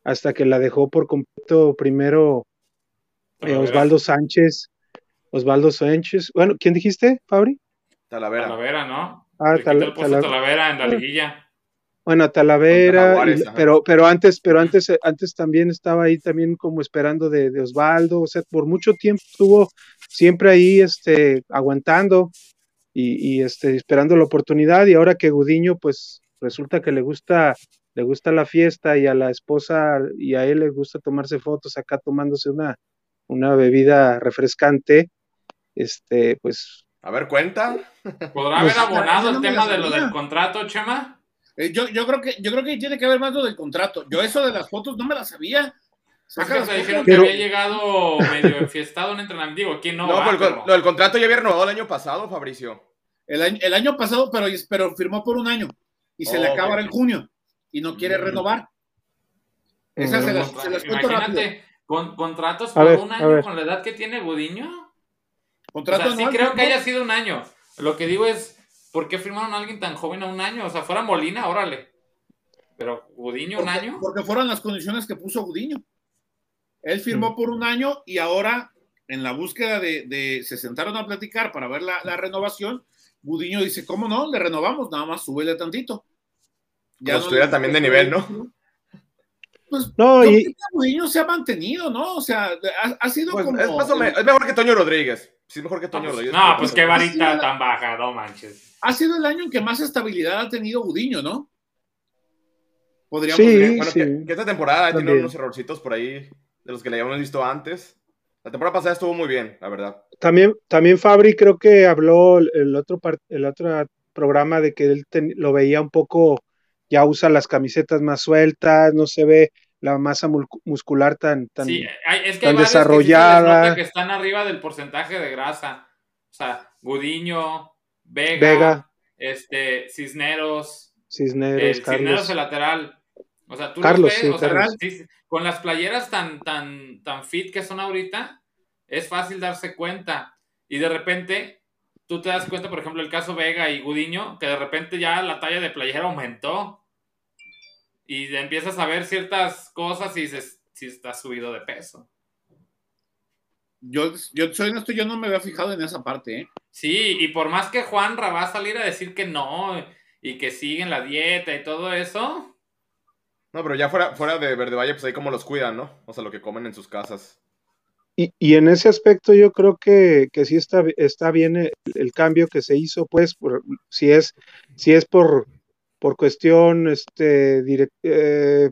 hasta que la dejó por completo primero eh, Osvaldo Sánchez, Osvaldo Sánchez. Bueno, ¿quién dijiste, Fabri? Talavera. Talavera, ¿no? Ah, Talavera en la liguilla. Bueno, Talavera, pero, pero antes, pero antes, antes también estaba ahí también como esperando de, Osvaldo, o sea, por mucho tiempo estuvo siempre ahí, este, aguantando y, y, este, esperando la oportunidad, y ahora que Gudiño, pues, resulta que le gusta, le gusta la fiesta y a la esposa y a él le gusta tomarse fotos acá tomándose una, una bebida refrescante, este, pues... A ver, cuenta. ¿Podrá haber pues, abonado el tema de lo del contrato, Chema? Eh, yo, yo, creo que, yo creo que tiene que haber más lo del contrato. Yo eso de las fotos no me las sabía. Saca se dijeron que había llegado medio enfiestado en entrenamiento. Digo, ¿quién no? No, va, pero... lo del contrato ya había renovado el año pasado, Fabricio. El año, el año pasado, pero, pero firmó por un año. Y se le acaba en junio. Y no quiere mm. renovar. Esa se las, se las cuento rápido. ¿Con contratos por un año con la edad que tiene Budiño? ¿Contrato sí creo que haya sido un año. Lo que digo es, ¿por qué firmaron a alguien tan joven a un año? O sea, fuera Molina, órale. Pero Gudiño, un año. Porque fueron las condiciones que puso Gudiño. Él firmó mm. por un año y ahora, en la búsqueda de, se sentaron a platicar para ver la, renovación, Gudiño dice, ¿cómo no? Le renovamos, nada más súbele tantito. Ya no estuviera también de nivel, ¿no? Pues no, y se ha mantenido, ¿no? O sea, ha, sido pues, como. Es, mejor que Toño Rodríguez. Sí, mejor que Toño Rodríguez. No, pues qué varita tan baja, no manches. Ha sido el año en que más estabilidad ha tenido Gudiño, ¿no? Podríamos sí, Bueno, que, esta temporada ha tenido unos errorcitos por ahí de los que le habíamos visto antes. La temporada pasada estuvo muy bien, la verdad. También, también Fabri creo que habló el otro, el otro programa de que él lo veía un poco ya usa las camisetas más sueltas, no se ve la masa muscular tan, tan, sí, es que desarrollada. Que, están arriba del porcentaje de grasa. O sea, Gudiño, Vega, este, Cisneros, Cisneros, Cisneros el lateral. O sea, tú Carlos, ves, o sea, con las playeras tan, tan, tan fit que son ahorita, es fácil darse cuenta. Y de repente tú te das cuenta, por ejemplo, el caso Vega y Gudiño, que de repente ya la talla de playera aumentó. Y empiezas a ver ciertas cosas y dices, si está subido de peso. Yo, yo soy esto, yo no me había fijado en esa parte, ¿eh? Sí, y por más que Juan va a salir a decir que no y que siguen la dieta y todo eso. No, pero ya fuera, fuera de Verde Valle, pues ahí como los cuidan, ¿no? O sea, lo que comen en sus casas. Y, en ese aspecto yo creo que, que sí está, está bien el, cambio que se hizo, pues, por, si es, si es por, por cuestión este, eh,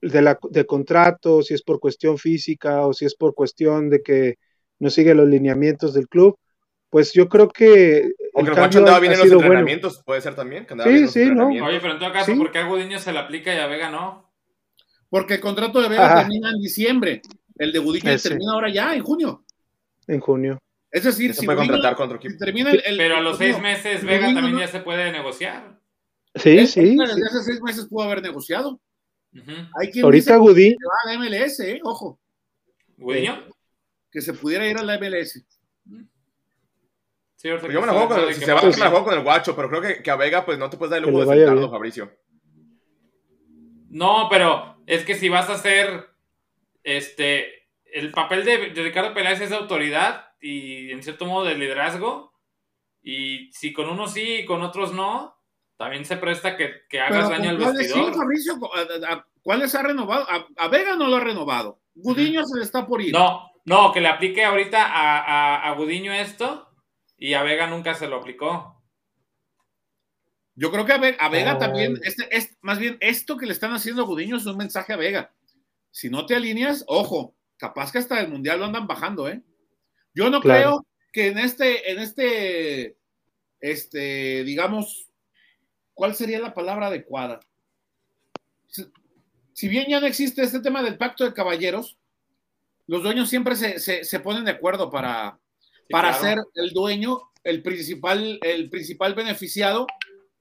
de, la, de contrato, si es por cuestión física o si es por cuestión de que no sigue los lineamientos del club, pues yo creo que. Aunque el, el andaba bien en los entrenamientos, puede ser también. sí, sí, no. Oye, pero en todo caso, ¿por qué a Gudiño se le aplica y a Vega no? Porque el contrato de Vega termina en diciembre. El de Gudiño termina ahora ya, en junio. En junio. Es decir, se si puede contratar contra equipo. Termina el, pero a los seis meses Vega también ya se puede negociar. Sí, sí. Desde hace seis meses pudo haber negociado. Hay quien Ahorita Gudiño. va a la MLS, eh, ojo. ¿Gudiño? Que se pudiera ir a la MLS. Sí, yo me la juego con, si se va, me la juego con el guacho, pero creo que, que, a Vega pues no te puedes dar el lujo de sentarlo, Fabricio. No, pero es que si vas a hacer este el papel de, Ricardo Peláez es de autoridad y en cierto modo de liderazgo. Y si con unos sí y con otros no, también se presta que, que hagas daño al vestidor. Sí, Fabricio, ¿cuáles ha renovado? A, Vega no lo ha renovado. Gudiño se le está por ir. No, no, que le aplique ahorita a, a, a Gudiño esto y a Vega nunca se lo aplicó. Yo creo que a Vega, también, este, es, más bien esto que le están haciendo a Gudiño es un mensaje a Vega. Si no te alineas, ojo, capaz que hasta el Mundial lo andan bajando, ¿eh? Yo no creo que en este, en este, este, digamos, ¿cuál sería la palabra adecuada? Si, bien ya no existe este tema del pacto de caballeros, los dueños siempre se, ponen de acuerdo para, para ser el dueño, el principal, el principal beneficiado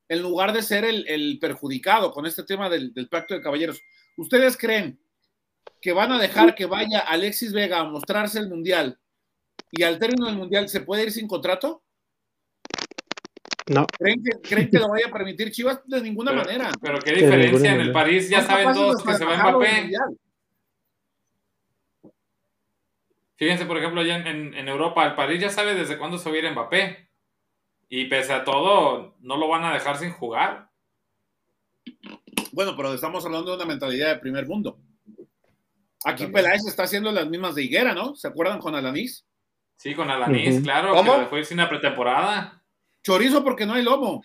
en lugar de ser el, perjudicado con este tema del, pacto de caballeros. ¿Ustedes creen que van a dejar que vaya Alexis Vega a mostrarse el mundial y al término del mundial se puede ir sin contrato? No. ¿Creen que, ¿creen que lo vaya a permitir Chivas? De ninguna manera. Pero qué diferencia, en el París ya saben todos que se va Mbappé. Fíjense, por ejemplo, allá en, en, Europa, el París ya sabe desde cuándo se va a ir Mbappé. Y pese a todo, no lo van a dejar sin jugar. Bueno, pero estamos hablando de una mentalidad de primer mundo. Aquí Peláez está haciendo las mismas de Higuera, ¿no? ¿Se acuerdan con Alanís? Sí, con Alanís, claro. ¿Cómo? fue sin la pretemporada. Chorizo porque no hay lomo.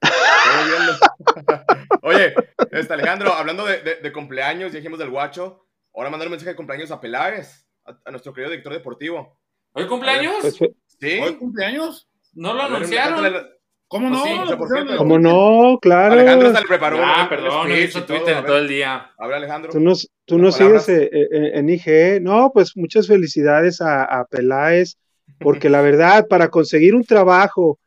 Oye, este Alejandro, hablando de, cumpleaños, ya dijimos del guacho. Ahora mandar un mensaje de cumpleaños a Peláez, a, nuestro querido director deportivo. ¿Hoy cumpleaños? Pues sí. ¿Hoy cumpleaños? No lo anunciaron. ¿Cómo no? ¿Cómo no? Claro. Alejandro se le preparó. Ah, perdón, no hizo Twitter todo, el día. Habla Alejandro. Tú no, tú no sigues eh, eh, en IG. No, pues muchas felicidades a, a Peláez, porque la verdad, para conseguir un trabajo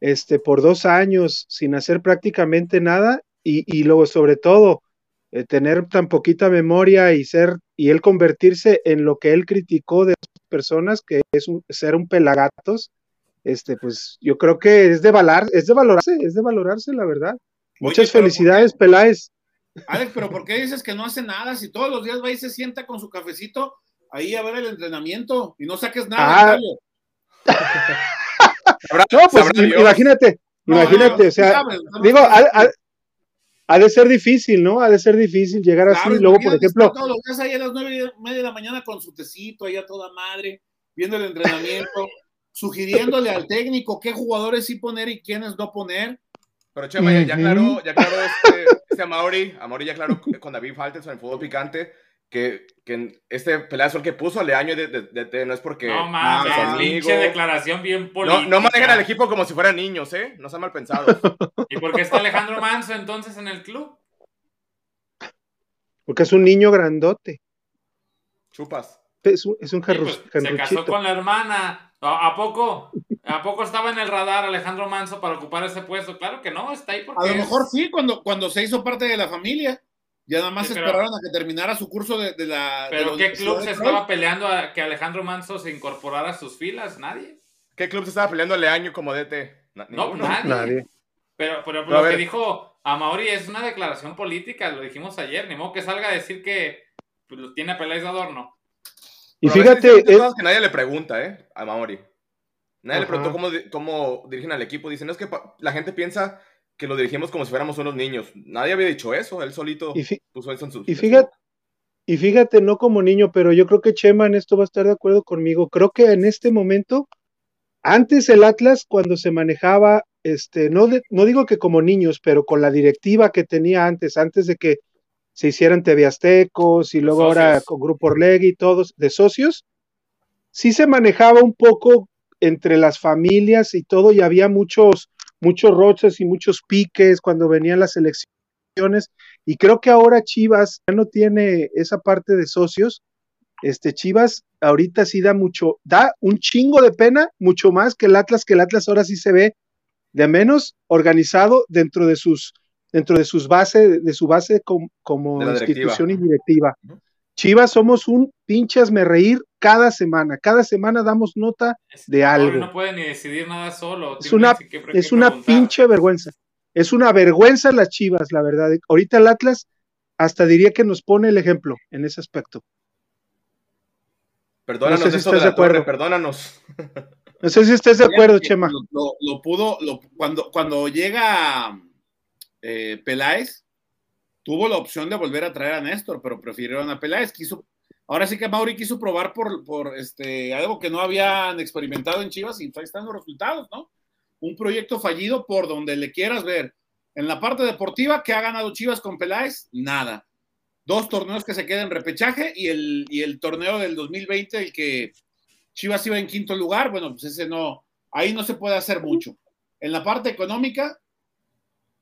este, por dos años sin hacer prácticamente nada, y, y luego sobre todo, eh, tener tan poquita memoria y ser, y él convertirse en lo que él criticó de personas, que es ser un pelagatos, este, pues yo creo que es de valar, es de valorarse, es de valorarse, la verdad. Muchas felicidades, Peláez. Alex, pero ¿por qué dices que no hace nada? Si todos los días va y se sienta con su cafecito ahí a ver el entrenamiento y no saques nada. Ah. no, pues imagínate, imagínate, o sea, digo, ha, de ser difícil, ¿no? Ha de ser difícil llegar así, luego, por ejemplo. Todos los días ahí a las nueve y media de la mañana con su tecito, ahí a toda madre, viendo el entrenamiento sugiriéndole al técnico qué jugadores sí poner y quiénes no poner. Pero Chema, ya, ya aclaró, ya aclaró este, este Amaury, Amaury ya aclaró con David Faltes en el fútbol picante que, que este pelazo el que puso a Leaño de, de, no es porque no mames, pinche declaración bien política. No, no manejan al equipo como si fueran niños, ¿eh? No sean mal pensados. ¿Y por qué está Alejandro Manso entonces en el club? Porque es un niño grandote. Chupas. Es un, es un pues, Se casó con la hermana. ¿A poco? ¿A poco estaba en el radar Alejandro Manso para ocupar ese puesto? Claro que no, está ahí porque. A lo mejor sí, cuando, cuando se hizo parte de la familia. Ya nada más esperaron a que terminara su curso de, la. ¿Pero qué club se estaba peleando a que Alejandro Manso se incorporara a sus filas? Nadie. ¿Qué club se estaba peleando año como DT? no, nadie. Pero, pero, lo que dijo a Mauri es una declaración política, lo dijimos ayer. Ni modo que salga a decir que pues, tiene a Peláez de adorno. Y fíjate. Es... que nadie le pregunta, ¿eh? A Maori. Nadie le preguntó cómo, cómo dirigen al equipo. Dicen, no es que la gente piensa que lo dirigimos como si fuéramos unos niños. Nadie había dicho eso. Él solito y puso eso en su. Y fíjate, y fíjate, no como niño, pero yo creo que Chema en esto va a estar de acuerdo conmigo. Creo que en este momento, antes el Atlas, cuando se manejaba, este, no, no digo que como niños, pero con la directiva que tenía antes, antes de que se hicieran TV Aztecos y luego ahora con Grupo Orlegui y todos, de socios, sí se manejaba un poco entre las familias y todo, y había muchos, muchos roches y muchos piques cuando venían las elecciones, y creo que ahora Chivas ya no tiene esa parte de socios, este Chivas ahorita sí da mucho, da un chingo de pena, mucho más que el Atlas, que el Atlas ahora sí se ve de menos organizado dentro de sus dentro de sus bases, de su base como, institución y directiva. Chivas somos un pinche me reír cada semana. Cada semana damos nota de algo. No puede ni decidir nada solo. Es una, es una pinche vergüenza. Es una vergüenza las Chivas, la verdad. Ahorita el Atlas hasta diría que nos pone el ejemplo en ese aspecto. Perdónanos, no sé si estás de, acuerdo. perdónanos. No sé si estás de acuerdo, Chema. Lo, pudo, cuando, cuando llega eh, Peláez, tuvo la opción de volver a traer a Néstor, pero prefirieron a Peláez. Quiso, ahora sí que Mauri quiso probar por, por este, algo que no habían experimentado en Chivas y están los resultados, ¿no? Un proyecto fallido por donde le quieras ver. En la parte deportiva, que ha ganado Chivas con Peláez? Nada. Dos torneos que se quedan en repechaje y el, y el torneo del 2020, el que Chivas iba en quinto lugar, bueno, pues ese no, ahí no se puede hacer mucho. En la parte económica,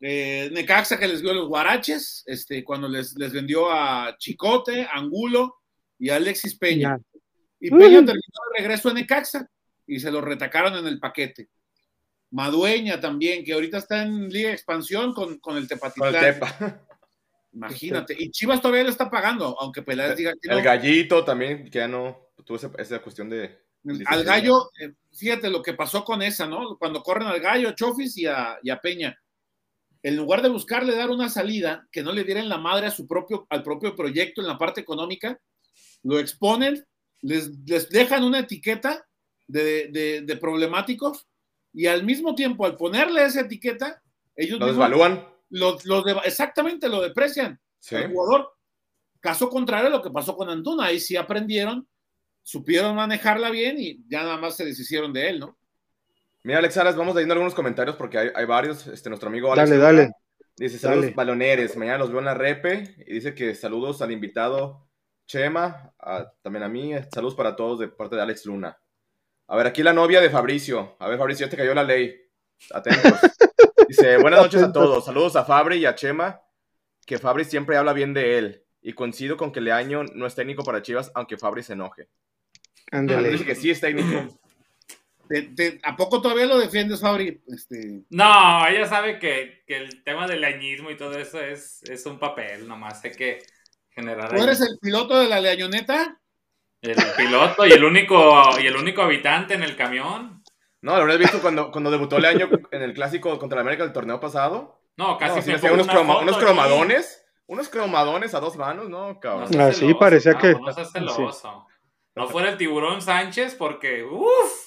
eh, Necaxa que les dio los guaraches, este, cuando les, les vendió a Chicote, Angulo y a Alexis Peña. Y Peña terminó de regreso en Necaxa y se lo retacaron en el paquete. Madueña también, que ahorita está en Liga de Expansión con, con el Tepatitlán. Imagínate. Y Chivas todavía lo está pagando, aunque Peláez diga que El gallito también, que ya no tuvo esa, cuestión de. Al gallo, eh, fíjate lo que pasó con esa, ¿no? Cuando corren al gallo, a Chofis y a, y a Peña en lugar de buscarle dar una salida que no le dieran la madre a su propio, al propio proyecto en la parte económica, lo exponen, les, les dejan una etiqueta de, de, problemáticos y al mismo tiempo, al ponerle esa etiqueta, ellos lo desvalúan. exactamente, lo deprecian. El jugador, caso contrario a lo que pasó con Antuna, ahí sí aprendieron, supieron manejarla bien y ya nada más se deshicieron de él, ¿no? Mira, Alex Salas, vamos leyendo algunos comentarios porque hay, varios. Este, nuestro amigo Alex. Dale, dale. Dice saludos baloneres. Mañana los veo en la repe. Y dice que saludos al invitado Chema. también a mí. Saludos para todos de parte de Alex Luna. A ver, aquí la novia de Fabricio. A ver, Fabricio, ya te cayó la ley. Atentos. Dice, buenas noches a todos. Saludos a Fabri y a Chema. Que Fabri siempre habla bien de él. Y coincido con que Leaño no es técnico para Chivas, aunque Fabri se enoje. Ándale. Dice que sí es técnico. ¿A poco todavía lo defiendes, Fabri? Este... No, ella sabe que, el tema del añismo y todo eso es, es un papel, nomás hay que generar. ¿Tú eres el piloto de la leañoneta? El piloto y el único, y el único habitante en el camión. No, ¿lo habrías visto cuando, cuando debutó Leaño en el clásico contra la América del torneo pasado? No, casi no, sí, unos, unos cromadones. Unos cromadones a dos manos, ¿no, cabrón? No sí, parecía que. No, no fuera el tiburón Sánchez porque. ¡Uf!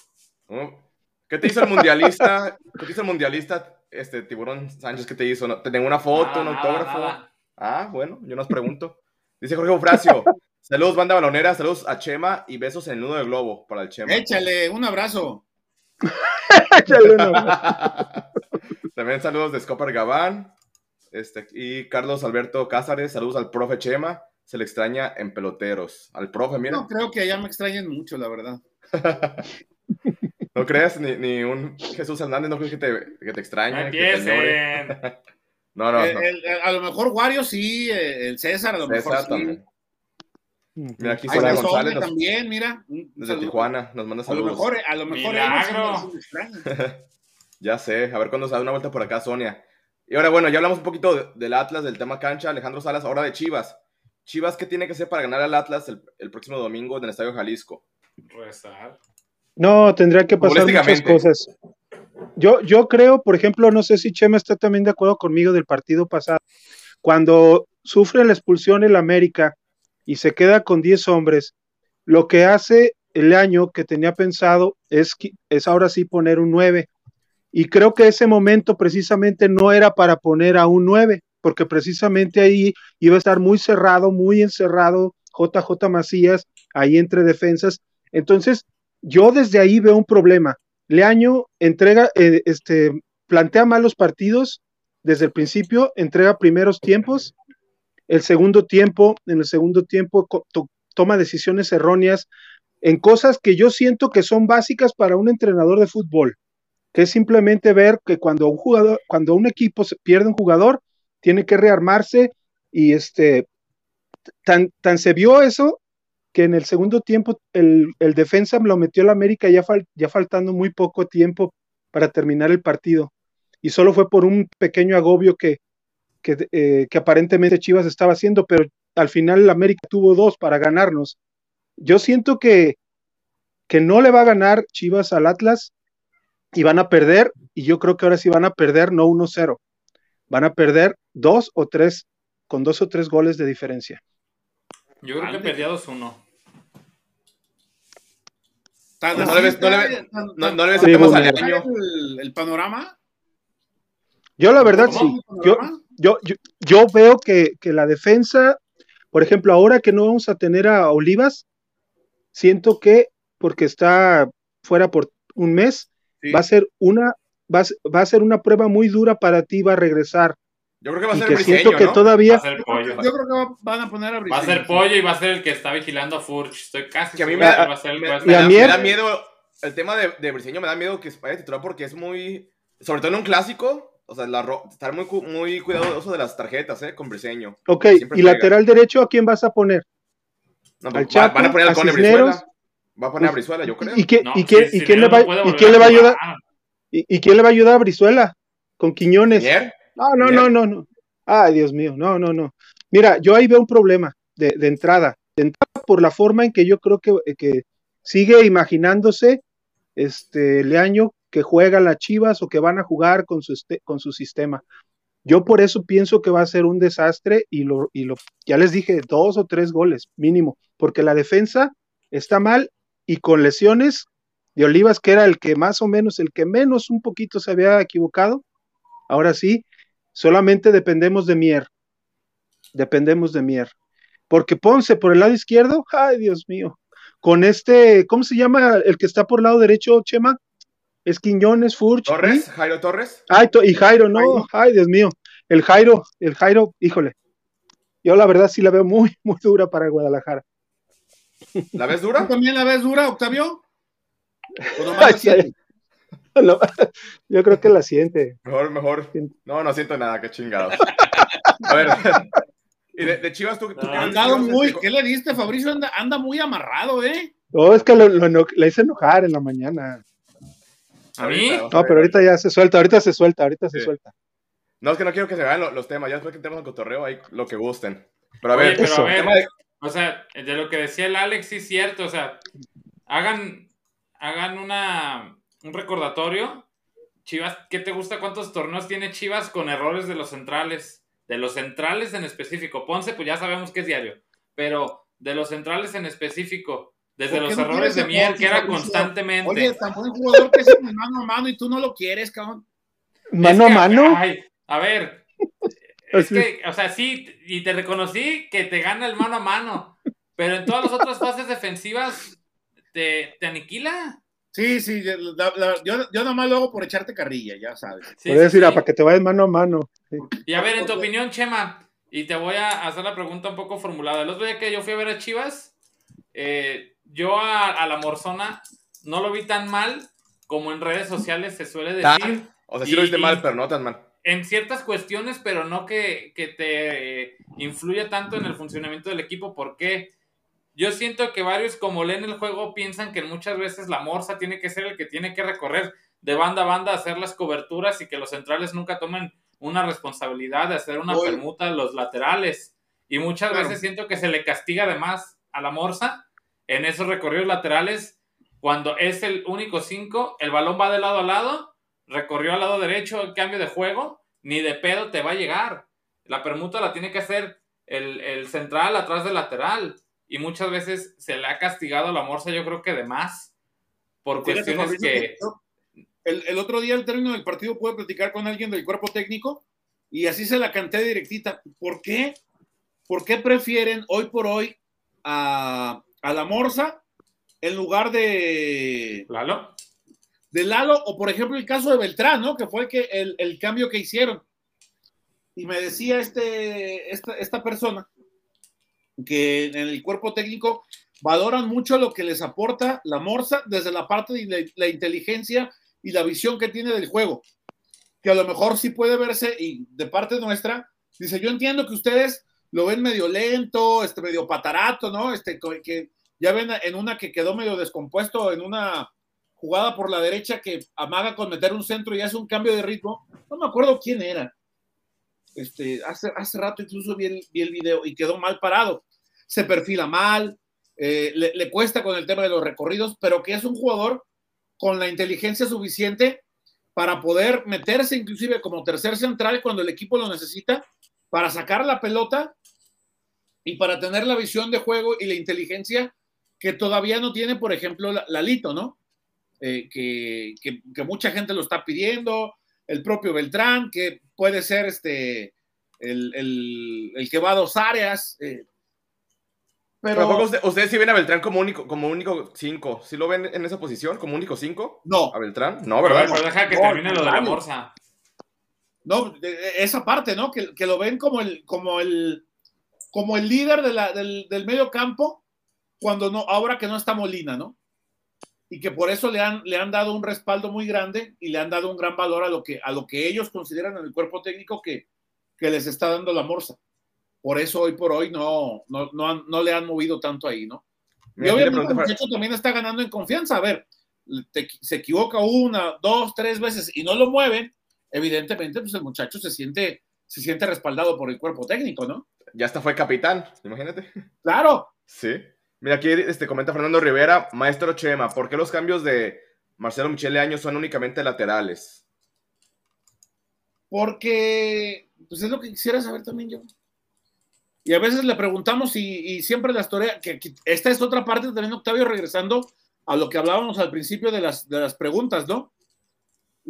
¿Qué te hizo el mundialista? ¿Qué te hizo el mundialista, este tiburón Sánchez? ¿Qué te hizo? ¿Te tengo una foto, un autógrafo? Ah, bueno, yo nos pregunto. Dice Jorge Eufrasio. saludos, banda balonera, saludos a Chema y besos en el nudo de globo para el Chema. Échale un abrazo. Échale un abrazo. También saludos de Scopper Gabán. Este, y Carlos Alberto Cázares, saludos al profe Chema. Se le extraña en peloteros. Al profe, mira. No creo que allá me extrañen mucho, la verdad. ¿No crees? Ni, ni un Jesús Hernández, ¿no crees que te, que te extraña? no, no, a lo mejor Wario sí, eh, el César a lo mejor sí. también. Mira, aquí Sara González. también, mira. Desde Tijuana, nos manda saludos. A lo mejor, a lo mejor ya sé, a ver cuándo se da una vuelta por acá, Sonia. Y ahora, bueno, ya hablamos un poquito del Atlas, del tema cancha. Alejandro Salas, ahora de Chivas. Chivas, ¿qué tiene que hacer para ganar al Atlas el, el próximo domingo en el Estadio Jalisco? Rezar. No, tendría que pasar muchas cosas. Yo, yo creo, por ejemplo, no sé si Chema está también de acuerdo conmigo del partido pasado. Cuando sufre la expulsión el América y se queda con 10 hombres, lo que hace el año que tenía pensado es, es ahora sí poner un 9. Y creo que ese momento precisamente no era para poner a un 9, porque precisamente ahí iba a estar muy cerrado, muy encerrado JJ Macías, ahí entre defensas. Entonces, yo desde ahí veo un problema. Leaño entrega, eh, este, plantea malos partidos desde el principio, entrega primeros tiempos, el segundo tiempo, en el segundo tiempo toma decisiones erróneas en cosas que yo siento que son básicas para un entrenador de fútbol, que es simplemente ver que cuando un jugador, cuando un equipo pierde un jugador, tiene que rearmarse y este tan, tan se vio eso que en el segundo tiempo el, el defensa lo metió a la América ya, ya faltando muy poco tiempo para terminar el partido. Y solo fue por un pequeño agobio que, que, eh, que aparentemente Chivas estaba haciendo, pero al final el América tuvo dos para ganarnos. Yo siento que, que no le va a ganar Chivas al Atlas y van a perder, y yo creo que ahora sí van a perder no 1-0, van a perder dos o tres, con dos o tres goles de diferencia. Yo creo que perdía 2-1. No, le ves, no, le no, no le ves el, el, panorama? Yo la verdad sí. Yo, yo, yo, veo que, que, la defensa, por ejemplo, ahora que no vamos a tener a Olivas, siento que porque está fuera por un mes, va a ser una va, va, a ser una prueba muy dura para ti, va a regresar. Yo creo que va a ser que siento que todavía. pollo. Yo creo que van a poner a Va a ser pollo y va a ser el que está vigilando a Furch. Estoy casi que a mí me, da, va a ser el me, me, da, me, da, miedo. El tema de, de Briseño me da miedo que vaya titular porque es muy. Sobre todo en un clásico. O sea, la, estar muy, muy cuidadoso de las tarjetas, ¿eh? Con Briseño. Ok, Siempre y pega. lateral derecho, ¿a quién vas a poner? No, ¿Al Chapo, van a poner al Cone Brizuela. Va a poner a Brizuela, yo creo. ¿Y, qué, no, y, qué, ¿y quién, le va, ¿y quién le va a ayudar? ¿Y, ¿Y, quién le va a ayudar a Brizuela? Con Quiñones. ¿Mier? No, no, no, no, no. Ay, Dios mío, no, no, no. Mira, yo ahí veo un problema de, de entrada. De entrada por la forma en que yo creo que, que sigue imaginándose este Leaño que juega las Chivas o que van a jugar con su, este, con su sistema. Yo por eso pienso que va a ser un desastre y lo, y lo, ya les dije, dos o tres goles mínimo, porque la defensa está mal y con lesiones de Olivas, que era el que más o menos, el que menos un poquito se había equivocado, ahora sí, solamente dependemos de Mier, dependemos de Mier, porque Ponce por el lado izquierdo, ay Dios mío, con este, ¿cómo se llama el que está por el lado derecho, Chema? Es Quiñones, Furch. Torres, ¿sí? Jairo Torres. Ay, y Jairo, no, ay, Dios mío. El Jairo, el Jairo, híjole. Yo la verdad sí la veo muy, muy dura para Guadalajara. ¿La ves dura? ¿Tú también la ves dura, Octavio? Ay, sí. no, yo creo que la siente. Mejor, mejor. No, no siento nada, qué chingado. A ver. Y de, de Chivas, tú, tú no, andado muy, ¿qué le diste, Fabricio? Anda, anda muy amarrado, ¿eh? No, es que lo, lo, le hice enojar en la mañana. ¿A mí? No, pero ahorita ya se suelta, ahorita se suelta, ahorita se suelta. No, es que no quiero que se vean los, los temas, ya después que entremos en cotorreo, ahí lo que gusten. Pero a Oye, ver, pero eso. a ver de... o sea, de lo que decía el Alex, sí es cierto, o sea, hagan, hagan una, un recordatorio. Chivas, ¿qué te gusta? ¿Cuántos torneos tiene Chivas con errores de los centrales? De los centrales en específico. Ponce, pues ya sabemos que es diario, pero de los centrales en específico, desde los no errores de Mier, que era constantemente. Oye, tan buen jugador que es mano a mano y tú no lo quieres, cabrón. ¿Mano a mano? Ay, a ver, es que, o sea, sí, y te reconocí que te gana el mano a mano, pero en todas las otras fases defensivas te, te aniquila. Sí, sí, la, la, yo, yo nomás lo hago por echarte carrilla, ya sabes. Sí, Puedes sí, decir, sí. para que te vayas mano a mano. Y a ver, en tu opinión, Chema, y te voy a hacer la pregunta un poco formulada. El otro día que yo fui a ver a Chivas, eh, yo a, a, la Morzona no lo vi tan mal como en redes sociales se suele decir. ¿Tan? O sea, sí y, lo viste mal, pero no tan mal. En ciertas cuestiones, pero no que, que te eh, influya tanto en el funcionamiento del equipo. ¿Por qué? Yo siento que varios, como leen el juego, piensan que muchas veces la Morsa tiene que ser el que tiene que recorrer de banda a banda, hacer las coberturas y que los centrales nunca tomen una responsabilidad de hacer una permuta a los laterales. Y muchas claro. veces siento que se le castiga de más a la Morsa en esos recorridos laterales cuando es el único 5, el balón va de lado a lado, recorrió al lado derecho el cambio de juego, ni de pedo te va a llegar. La permuta la tiene que hacer el, el central atrás del lateral. Y muchas veces se le ha castigado a la Morsa, yo creo que de más, por cuestiones que... El, el, otro día al término del partido pude platicar con alguien del cuerpo técnico y así se la canté directita. ¿Por qué? ¿Por qué prefieren hoy por hoy a, a la Morsa en lugar de, Lalo. de Lalo, o por ejemplo el caso de Beltrán, ¿no? Que fue el, que, el, el cambio que hicieron. Y me decía este, esta, esta persona que en el cuerpo técnico valoran mucho lo que les aporta la Morsa desde la parte de la, inteligencia y la visión que tiene del juego. Que a lo mejor sí puede verse, y de parte nuestra, dice, yo entiendo que ustedes lo ven medio lento, este, medio patarato, ¿no? Este, que ya ven en una que quedó medio descompuesto, en una jugada por la derecha que amaga con meter un centro y hace un cambio de ritmo. No me acuerdo quién era. Este, hace, hace rato incluso vi el, vi el video y quedó mal parado. Se perfila mal, eh, le, cuesta con el tema de los recorridos, pero que es un jugador con la inteligencia suficiente para poder meterse inclusive como tercer central cuando el equipo lo necesita, para sacar la pelota y para tener la visión de juego y la inteligencia que todavía no tiene, por ejemplo, Lalito, ¿no? Eh, que, que, mucha gente lo está pidiendo, el propio Beltrán, que puede ser este, el, el, el que va a dos áreas. Eh, pero, pero usted, ¿Ustedes sí ven a Beltrán como único, como único cinco? ¿Sí lo ven en esa posición, como único cinco? No. ¿A Beltrán? No, ¿verdad? Pero deja que termine lo de la morsa. No, esa parte, ¿no? Que, que, lo ven como el, como el, como el líder de la, del, del medio campo, cuando no, ahora que no está Molina, ¿no? Y que por eso le han, le han dado un respaldo muy grande y le han dado un gran valor a lo que, a lo que ellos consideran en el cuerpo técnico que, que les está dando la morsa. Por eso hoy por hoy no, no, no, han, no le han movido tanto ahí, ¿no? Y obviamente el muchacho también está ganando en confianza. A ver, te, se equivoca una, dos, tres veces y no lo mueven, evidentemente, pues el muchacho se siente, se siente respaldado por el cuerpo técnico, ¿no? Ya hasta fue capitán, imagínate. Claro. Sí. Mira, aquí este, comenta Fernando Rivera, maestro Chema, ¿por qué los cambios de Marcelo Michele Año son únicamente laterales? Porque, pues es lo que quisiera saber también yo. Y a veces le preguntamos y, y siempre la historia, que, que, esta es otra parte también, Octavio, regresando a lo que hablábamos al principio de las, de las preguntas, ¿no?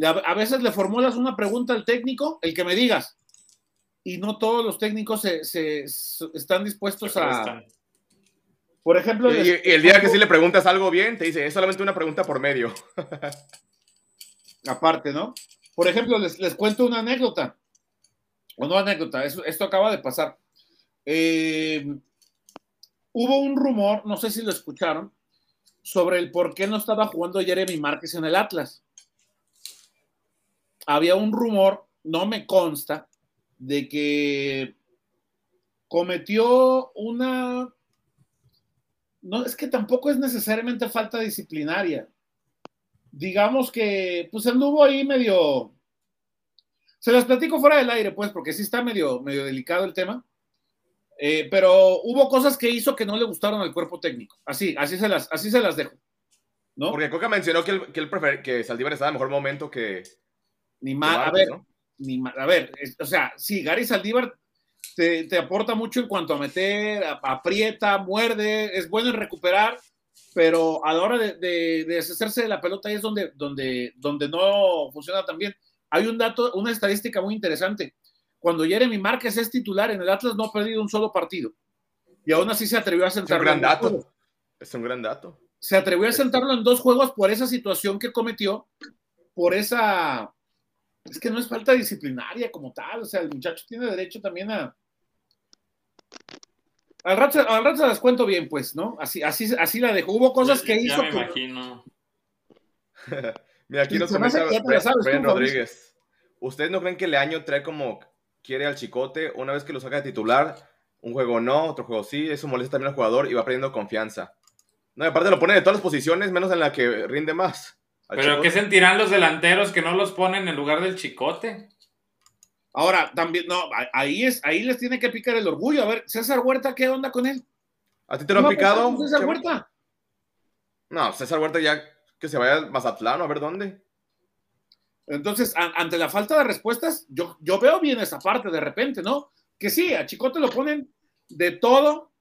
A, a veces le formulas una pregunta al técnico, el que me digas, y no todos los técnicos se, se, se están dispuestos se a... Por ejemplo... Y, y, el día que sí le preguntas algo bien, te dice, es solamente una pregunta por medio. Aparte, ¿no? Por ejemplo, les, les, cuento una anécdota. O no anécdota, eso, esto acaba de pasar. Eh, hubo un rumor, no sé si lo escucharon, sobre el por qué no estaba jugando Jeremy Márquez en el Atlas. Había un rumor, no me consta, de que cometió una no, es que tampoco es necesariamente falta disciplinaria. Digamos que, pues anduvo ahí medio. Se las platico fuera del aire, pues, porque sí está medio, medio delicado el tema. Eh, pero hubo cosas que hizo que no le gustaron al cuerpo técnico. Así, así se las, así se las dejo. ¿no? Porque Coca mencionó que que él prefer, que Saldívar estaba en mejor momento que. Ni más, a ver, ¿no? ni a ver, es, o sea, sí, Gary Saldívar te, te, aporta mucho en cuanto a meter, aprieta, muerde, es bueno en recuperar, pero a la hora de, de, de deshacerse de la pelota ahí es donde, donde, donde no funciona tan bien. Hay un dato, una estadística muy interesante. Cuando Jeremy Márquez es titular en el Atlas no ha perdido un solo partido. Y aún así se atrevió a sentarlo. Es un gran dato. Juegos. Es un gran dato. Se atrevió a sentarlo en dos juegos por esa situación que cometió, por esa... Es que no es falta disciplinaria como tal, o sea, el muchacho tiene derecho también a, al rato, al rato se las cuento bien, pues, ¿no? Así, así, así la dejó. Hubo cosas que ya hizo. Me que... imagino. Mira, aquí nos comenta Rodríguez. ¿Ustedes no creen que Leaño trae como quiere al chicote una vez que lo saca de titular? Un juego no, otro juego sí. Eso molesta también al jugador y va perdiendo confianza. No, y aparte lo pone de todas las posiciones, menos en la que rinde más. Pero chicote. ¿qué sentirán los delanteros que no los ponen en lugar del chicote? Ahora, también, no, ahí, es, ahí les tiene que picar el orgullo. A ver, César Huerta, ¿qué onda con él? ¿A ti te lo han picado? César Huerta? No, César Huerta ya que se vaya a Mazatlán, a ver dónde. Entonces, ante la falta de respuestas, yo, yo veo bien esa parte de repente, ¿no? Que sí, a Chicote lo ponen de todo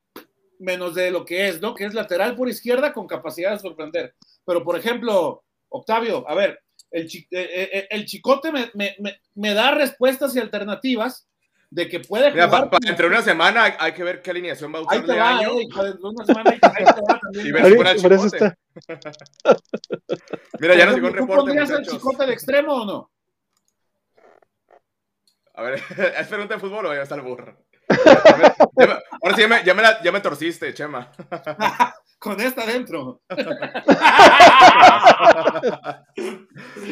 menos de lo que es, ¿no? Que es lateral por izquierda con capacidad de sorprender. Pero, por ejemplo, Octavio, a ver, el, eh, eh, el chicote me, me, me, da respuestas y alternativas de que puede Mira, jugar. pa- pa- entre una semana hay, que ver qué alineación va a usar Ahí te va, año. eh, de una semana, ahí, ahí te va también. Y ver- Por, eso chicote. está. Mira, ya nos ¿Tú- llegó un ¿Tú reporte, pondrías el muchachos. chicote de extremo o no? A ver, ¿es pregunta de fútbol o ya está el burro? Ahora sí, ya me, ya me la- ya me torciste, Chema. Con esta adentro.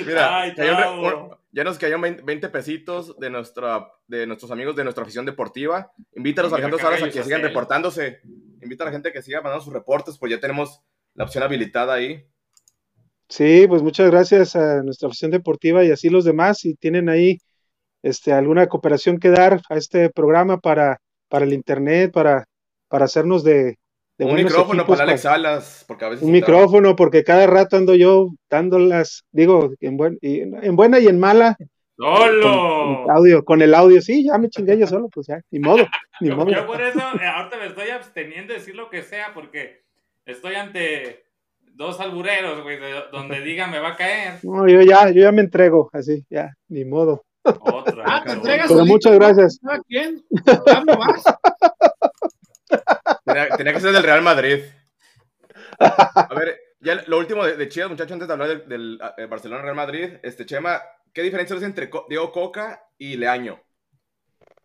Mira, Ay, cayó un ya nos cayeron 20 20 pesitos de, nuestra, de nuestros amigos de nuestra afición deportiva. Invita a los caga Salas a que sigan reportándose. Invita a la gente que siga mandando sus reportes, pues ya tenemos la opción habilitada ahí. Sí, pues muchas gracias a nuestra afición deportiva y así los demás. Si tienen ahí este, alguna cooperación que dar a este programa para, para el internet, para, para hacernos de, de un micrófono equipos, para Alex Salas, porque a veces... un micrófono, porque cada rato ando yo dándolas, digo, en, buen, y- en buena y en mala, ¡Solo! con audio, con el audio, sí, ya me chingué yo solo, pues ya, ni modo, ni Yo, modo. yo por eso eh, ahorita me estoy absteniendo de decir lo que sea porque estoy ante dos albureros, güey, de- donde diga me va a caer. No, yo ya, yo ya me entrego, así, ya, ni modo. Otra. Ah, te entregas Pero solito, muchas gracias. ¿A quién? ¿A dónde vas? Tenía, tenía que ser del Real Madrid. A ver, ya lo último de, de Chivas, muchachos, antes de hablar del, del, eh, Barcelona-Real Madrid, este Chema, ¿qué diferencia ves entre Diego Coca y Leaño?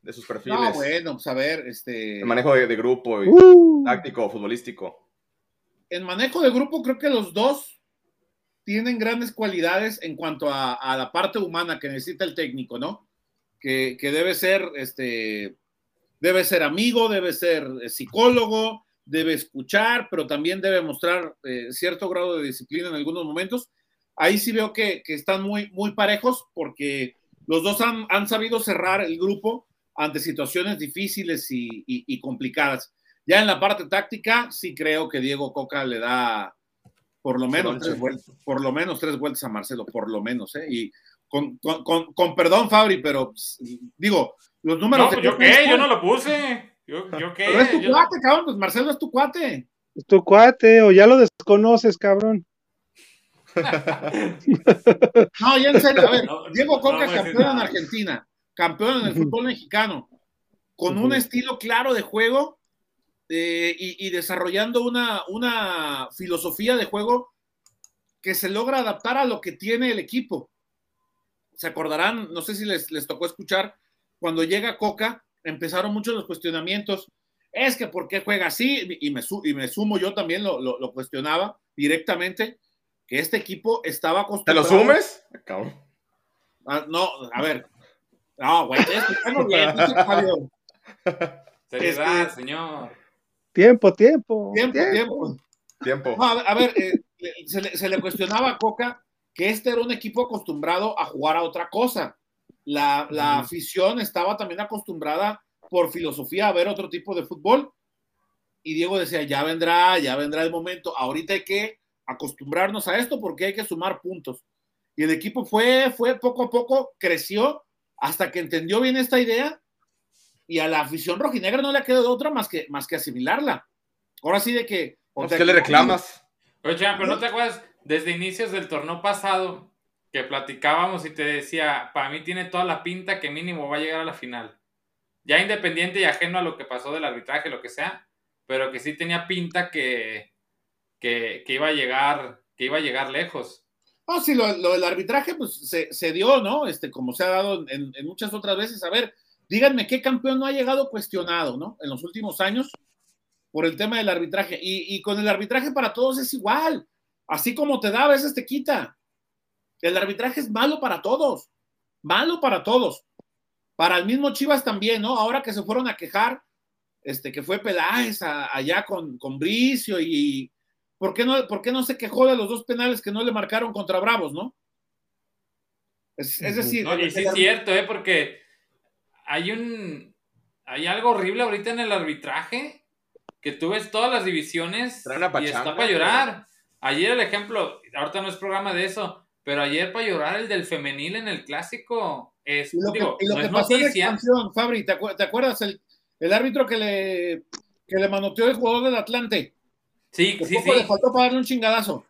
De sus perfiles. No, bueno, pues a ver, este. El manejo de, de grupo, y Uh, táctico, futbolístico. En manejo de grupo, creo que los dos tienen grandes cualidades en cuanto a, a la parte humana que necesita el técnico, ¿no? Que, que debe ser, este, debe ser amigo, debe ser eh, psicólogo, debe escuchar, pero también debe mostrar eh, cierto grado de disciplina en algunos momentos. Ahí sí veo que, que están muy, muy parejos porque los dos han, han sabido cerrar el grupo ante situaciones difíciles y, y- y complicadas. Ya en la parte táctica, sí creo que Diego Coca le da por lo menos tres vueltas, por lo menos tres vueltas a Marcelo, por lo menos, ¿eh? Y con, con- con- con perdón, Fabri, pero pues, digo, los números No, pues, ¿yo qué? Yo no lo puse. ¿Yo, yo qué? Pero es tu Yo- cuate, cabrón, pues Marcelo es tu cuate. es tu cuate, o ya lo desconoces, cabrón. No, ya en serio, a ver, No, Diego no Coca, decir campeón en. Argentina, campeón en el fútbol mexicano, con un estilo claro de juego eh, y, y desarrollando una, una filosofía de juego que se logra adaptar a lo que tiene el equipo. Se acordarán, no sé si les, les tocó escuchar, cuando llega Coca, empezaron muchos los cuestionamientos. Es que ¿por qué juega así? Y me, su- y me sumo, yo también lo, lo- lo cuestionaba directamente, que este equipo estaba ¿Te lo acostumbrado. sumes? Cabrón. Ah, no, a ver. No, güey, escuchando bien. Seriedad, Este- señor. Tiempo, tiempo. Tiempo, tiempo. Tiempo. No, a ver, eh, se, le, se le cuestionaba a Coca que este era un equipo acostumbrado a jugar a otra cosa. La, la afición estaba también acostumbrada por filosofía a ver otro tipo de fútbol. Y Diego decía, ya vendrá, ya vendrá el momento. Ahorita hay que acostumbrarnos a esto porque hay que sumar puntos. Y el equipo fue, fue poco a poco, creció hasta que entendió bien esta idea y a la afición rojinegra no le quedó otra más que, más que asimilarla. Ahora sí de que... Pues, ¿Qué le reclamas? Oye, pero no te acuerdas, desde inicios del torneo pasado, que platicábamos y te decía, para mí tiene toda la pinta que mínimo va a llegar a la final. Ya independiente y ajeno a lo que pasó del arbitraje, lo que sea, pero que sí tenía pinta que, que, que iba a llegar, que iba a llegar lejos. No, sí, lo, del arbitraje, pues se, se dio, ¿no? Este, como se ha dado en, en muchas otras veces. A ver, díganme qué campeón no ha llegado cuestionado, ¿no? En los últimos años por el tema del arbitraje. Y, y con el arbitraje para todos es igual. Así como te da, a veces te quita. El arbitraje es malo para todos. Malo para todos. Para el mismo Chivas también, ¿no? Ahora que se fueron a quejar, este, que fue Peláez a- allá con, con Bricio y, ¿Por qué, no, ¿Por qué no se quejó de los dos penales que no le marcaron contra Bravos, no? Es, es decir, No, y sí es cierto, ¿eh? Porque hay un. Hay algo horrible ahorita en el arbitraje. Que tú ves todas las divisiones y está para llorar. Ayer el ejemplo, ahorita no es programa de eso, pero ayer para llorar el del femenil en el clásico. Es, y lo que, digo, y lo no que es pasó en la noticia. expansión, Fabri, ¿te, acu- te acuerdas? El, el árbitro que le, que le manoteó el jugador del Atlante. Sí, Que sí, poco sí. le faltó para darle un chingadazo.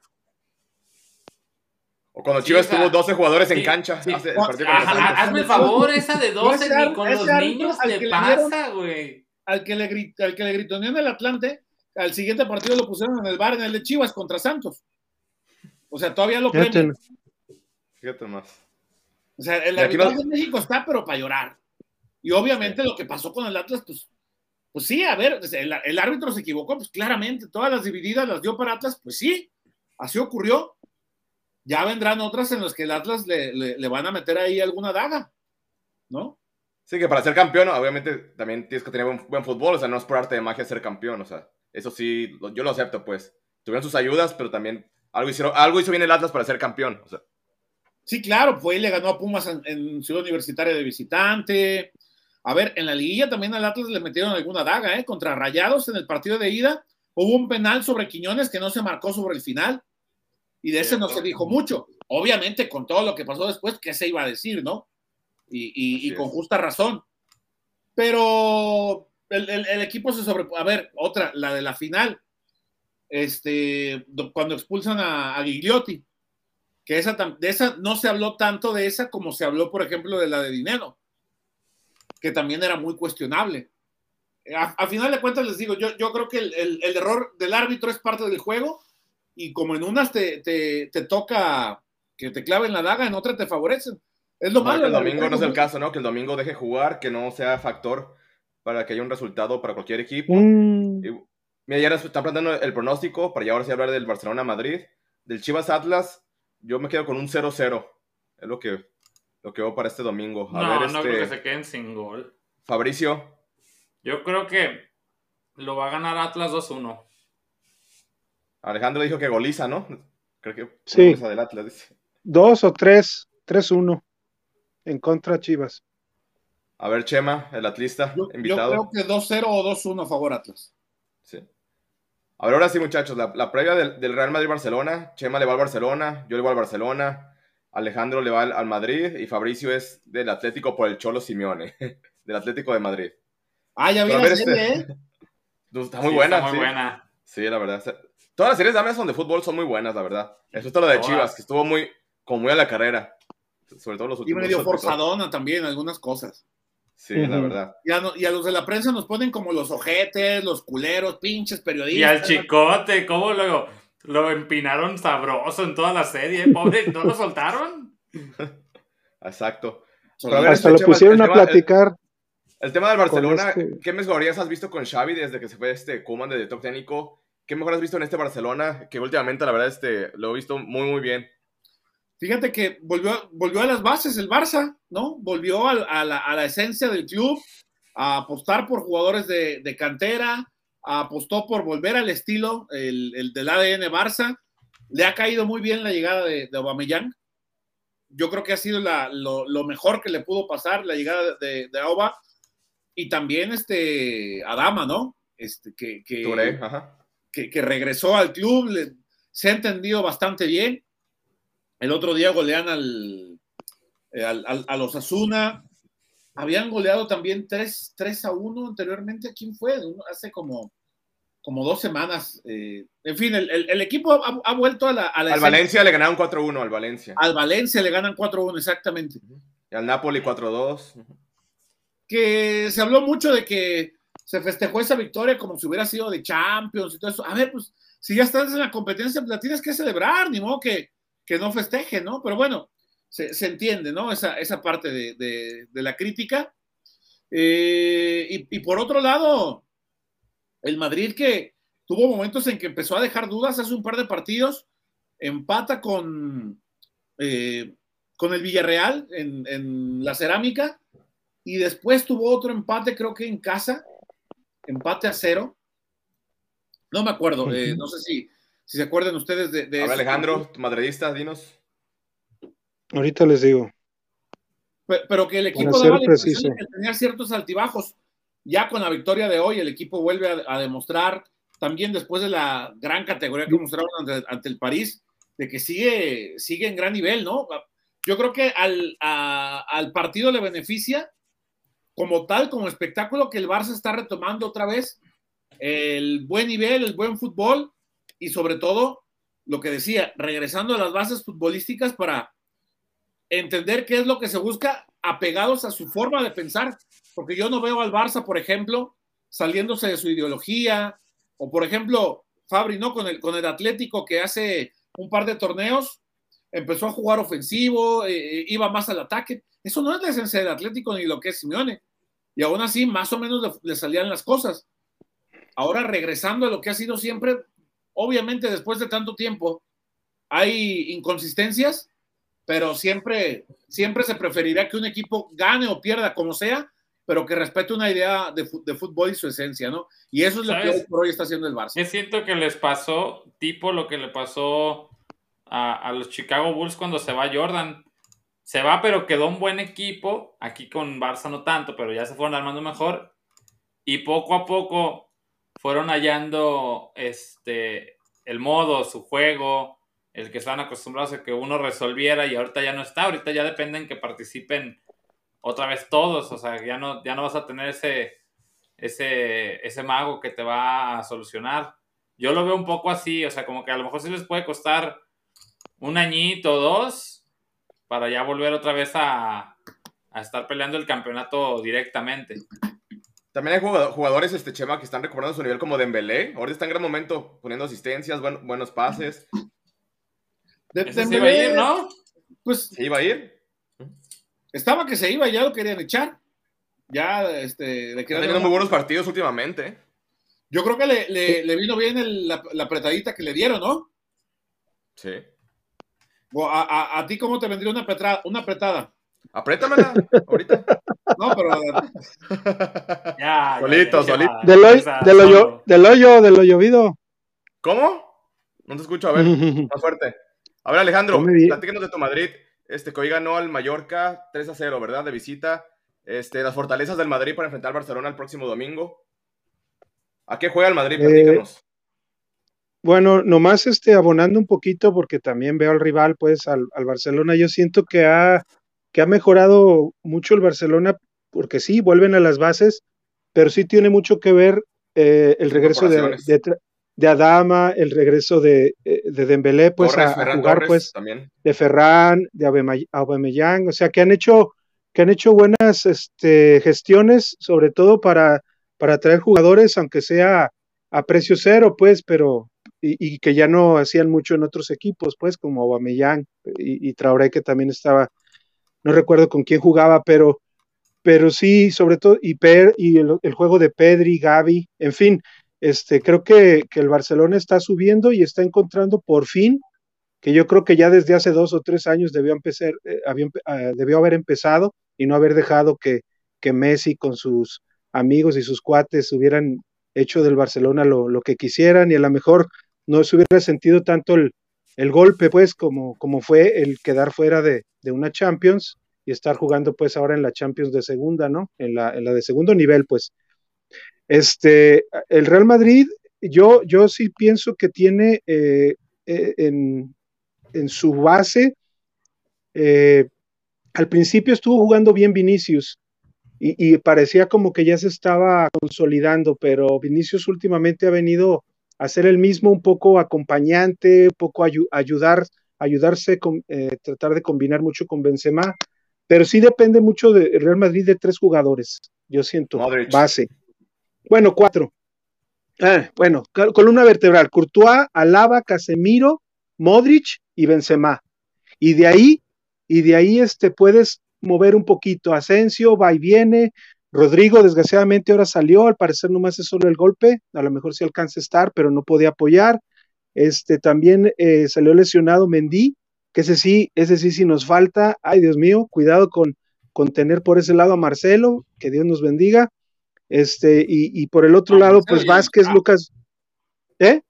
O cuando Chivas Sí, o sea, tuvo 12 jugadores en cancha. sí. hace el Ajá, partido con Ajá, Santos. hazme el favor, esa de 12 Ese ni con los niños te pasa, güey. Al que le, grit- al que le gritoneó en el Atlante, al siguiente partido lo pusieron en el bar en el de Chivas contra Santos. O sea, todavía lo premian. Fíjate más. O sea, el arbitraje en México está, pero para llorar. Y obviamente lo que pasó con el Atlas, pues, pues sí, a ver, el, el árbitro se equivocó, pues claramente, todas las divididas las dio para Atlas, pues sí, así ocurrió. Ya vendrán otras en las que el Atlas le, le- le van a meter ahí alguna daga, ¿no? Sí, que para ser campeón, obviamente también tienes que tener buen, buen fútbol. O sea, no es por arte de magia ser campeón. O sea, eso sí, yo lo acepto, pues. Tuvieron sus ayudas, pero también algo, hicieron, algo hizo bien el Atlas para ser campeón. O sea, Sí, claro, fue y le ganó a Pumas en, en Ciudad Universitaria de visitante. A ver, en la liguilla también al Atlas le metieron alguna daga, ¿eh? Contra Rayados en el partido de ida. Hubo un penal sobre Quiñones que no se marcó sobre el final. Y de ese no se dijo mucho. Obviamente, con todo lo que pasó después, ¿qué se iba a decir, no? Y, y- y Así con es. justa razón. Pero el, el- el equipo se sobre... A ver, otra, la de la final. Este, do- cuando expulsan a, a Gigliotti que esa, de esa no se habló tanto de esa como se habló, por ejemplo, de la de dinero, que también era muy cuestionable. A, a final de cuentas, les digo, yo, yo creo que el, el- el error del árbitro es parte del juego y como en unas te, te, te toca que te claven la daga, en otras te favorecen. Es lo malo. que el domingo no es el caso, ¿no? Que el domingo deje jugar, que no sea factor para que haya un resultado para cualquier equipo. Mm, Y, mira, ya están planteando el pronóstico para ya ahora sí hablar del Barcelona-Madrid. Del Chivas Atlas, yo me quedo con un 0-0. Es lo que, lo que veo para este domingo. A No, ver, no este, creo que se queden sin gol. Fabricio. Yo creo que lo va a ganar Atlas 2-1. Alejandro dijo que goliza, ¿no? Creo que Sí. goliza del Atlas. dice. dos o tres, tres uno en contra Chivas. A ver, Chema, el atlista, Yo, yo invitado. creo que 2-0 o 2-1 a favor Atlas. Sí. A ver, ahora sí, muchachos, la, la previa del, del Real Madrid-Barcelona. Chema le va al Barcelona, yo le voy al Barcelona, Alejandro le va al, al Madrid y Fabricio es del Atlético por el Cholo Simeone, del Atlético de Madrid. Ah, ya vi la ver, serie, este- ¿eh? Está muy Sí, buena, está muy sí. buena. Sí, la verdad. Todas las series de Amazon de fútbol son muy buenas, la verdad. Eso es lo de Todas. Chivas, que estuvo muy, como muy a la carrera. Sobre todo los Y últimos. medio episodios. forzadona también, algunas cosas. Sí, la verdad. Y a, no- y a los de la prensa nos ponen como los ojetes, los culeros, pinches periodistas. Y al chicote, ¿cómo lo, lo empinaron sabroso en toda la serie? Pobre, ¿no lo soltaron? Exacto. Pero a ver, Hasta este lo pusieron a el- platicar. El tema del Barcelona, este- ¿qué mejorías has visto con Xavi desde que se fue este Koeman de director técnico? ¿Qué mejor has visto en este Barcelona? Que últimamente, la verdad, este, lo he visto muy, muy bien. Fíjate que volvió, volvió a las bases el Barça, ¿no? Volvió a, la, a la esencia del club, a apostar por jugadores de, de cantera, apostó por volver al estilo el, el del ADN Barça. Le ha caído muy bien la llegada de, de Aubameyang. Yo creo que ha sido la- lo, lo mejor que le pudo pasar la llegada de, de. Y también este Adama, ¿no? Este, que, que, Touré, ajá. que, que regresó al club, le- se ha entendido bastante bien. El otro día golean al, eh, al, al- a los Asuna. Habían goleado también 3, 3 a 1 anteriormente. ¿Quién fue? Hace como, como dos semanas. eh, en fin, el, el- el equipo ha, ha vuelto a la, a la Al. Valencia le ganaron 4-1 al Valencia. Al Valencia le ganan 4-1, exactamente. Y al Napoli 4-2. que se habló mucho de que se festejó esa victoria como si hubiera sido de Champions y todo eso. A ver, pues si ya estás en la competencia, pues, la tienes que celebrar, ni modo que, que no festeje, ¿no? Pero bueno, se, se entiende, ¿no? Esa, esa parte de, de- de la crítica. Eh, y, y por otro lado, el Madrid que tuvo momentos en que empezó a dejar dudas hace un par de partidos, empata con, eh, con el Villarreal en, en la cerámica y después tuvo otro empate, creo que en casa, empate a cero. No me acuerdo, eh, no sé si, si se acuerdan ustedes de, de A ver, Alejandro, madridista, dinos. Ahorita les digo. Pe- pero que el equipo ser daba la impresión preciso. de que tenía ciertos altibajos. Ya con la victoria de hoy, el equipo vuelve a, a demostrar, también después de la gran categoría que mostraron ante, ante el París, de que sigue, sigue en gran nivel, ¿no? Yo creo que al, a- al partido le beneficia como tal, como espectáculo, que el Barça está retomando otra vez el buen nivel, el buen fútbol y sobre todo lo que decía, regresando a las bases futbolísticas para entender qué es lo que se busca apegados a su forma de pensar, porque yo no veo al Barça, por ejemplo, saliéndose de su ideología, o por ejemplo, Fabri, ¿no? Con el, con el Atlético que hace un par de torneos empezó a jugar ofensivo, eh, eh, iba más al ataque. Eso no es la esencia del Atlético ni lo que es Simeone. Y aún así, más o menos le, salían las cosas. Ahora, regresando a lo que ha sido siempre, obviamente después de tanto tiempo, hay inconsistencias, pero siempre, siempre se preferirá que un equipo gane o pierda como sea, pero que respete una idea de, fútbol y su esencia, ¿no? Y eso es lo que hoy por hoy está haciendo el Barça. Yo siento que les pasó, tipo lo que le pasó a, los Chicago Bulls cuando se va Jordan. Se va, pero quedó un buen equipo. Aquí con Barça no tanto, pero ya se fueron armando mejor. Y poco a poco fueron hallando este, el modo, su juego, el que estaban acostumbrados a que uno resolviera y ahorita ya no está. Ahorita ya dependen que participen otra vez todos. O sea, ya no, ya no vas a tener ese, ese, ese mago que te va a solucionar. Yo lo veo un poco así, o sea, como que a lo mejor sí les puede costar un añito o dos para ya volver otra vez a, estar peleando el campeonato directamente. También hay jugadores, este Chema, que están recobrando su nivel como Dembélé. Ahora está en gran momento poniendo asistencias, buenos pases. De, se iba a ir, ¿no? Pues se iba a ir. Estaba que se iba, ya lo querían echar. Ya, este, le quedan. teniendo muy buenos partidos últimamente. Yo creo que le, vino bien la, la, apretadita que le dieron, ¿no? Sí. A, a, ti cómo te vendría una, petra, una apretada? Apriétamela, ahorita. No, pero. ya, solito, solito. Del, hoyo, del, hoyo, del hoyo, del llovido. ¿Cómo? No te escucho, a ver, más fuerte. A ver, Alejandro, platícanos de tu Madrid. Este, que hoy ganó al Mallorca 3 a 0, ¿verdad? De visita. Este, las fortalezas del Madrid para enfrentar al Barcelona el próximo domingo. ¿A qué juega el Madrid? Eh, platícanos. Bueno, nomás este, abonando un poquito, porque también veo al rival, pues, al, Barcelona. Yo siento que ha, que ha mejorado mucho el Barcelona, porque sí, vuelven a las bases, pero sí tiene mucho que ver eh, el regreso de, de, Adama, el regreso de, eh, de Dembélé, pues, a, jugar, pues, de Ferran, de Aubameyang, o sea, que han hecho, que han hecho buenas este, gestiones, sobre todo para, para traer jugadores, aunque sea a precio cero, pues, pero, y, que ya no hacían mucho en otros equipos, pues como Aubameyang y, y Traoré que también estaba, no recuerdo con quién jugaba, pero, pero sí, sobre todo, y, per, y el, juego de Pedri, Gaby, en fin, este, creo que, el Barcelona está subiendo y está encontrando por fin, que yo creo que ya desde hace dos o tres años debió, empezar, eh, ah, debió haber empezado y no haber dejado que, que Messi con sus amigos y sus cuates hubieran hecho del Barcelona lo, lo, que quisieran y a lo mejor no se hubiera sentido tanto el, golpe, pues, como, como fue el quedar fuera de, una Champions y estar jugando, pues, ahora en la Champions de segunda, ¿no? En la, en la de segundo nivel, pues. Este, el Real Madrid, yo, yo sí pienso que tiene eh, eh, en, su base, eh, al principio estuvo jugando bien Vinicius, y, parecía como que ya se estaba consolidando, pero Vinicius últimamente ha venido hacer el mismo un poco acompañante, un poco ayudar, ayudarse, con, eh, tratar de combinar mucho con Benzema, pero sí depende mucho de Real Madrid de tres jugadores, yo siento, base. Bueno, cuatro. Ah, bueno, columna vertebral, Courtois, Alaba, Casemiro, Modric y Benzema. Y de ahí, y de ahí este, puedes mover un poquito. Asensio va y viene, Rodrigo, desgraciadamente, ahora salió, al parecer nomás es solo el golpe, a lo mejor sí alcanza a estar, pero no podía apoyar. Este también eh, salió lesionado Mendy, que ese sí, ese sí, sí nos falta. Ay, Dios mío, cuidado con, con tener por ese lado a Marcelo, que Dios nos bendiga. Este, y, por el otro lado, pues Vázquez, Lucas. ¿Eh?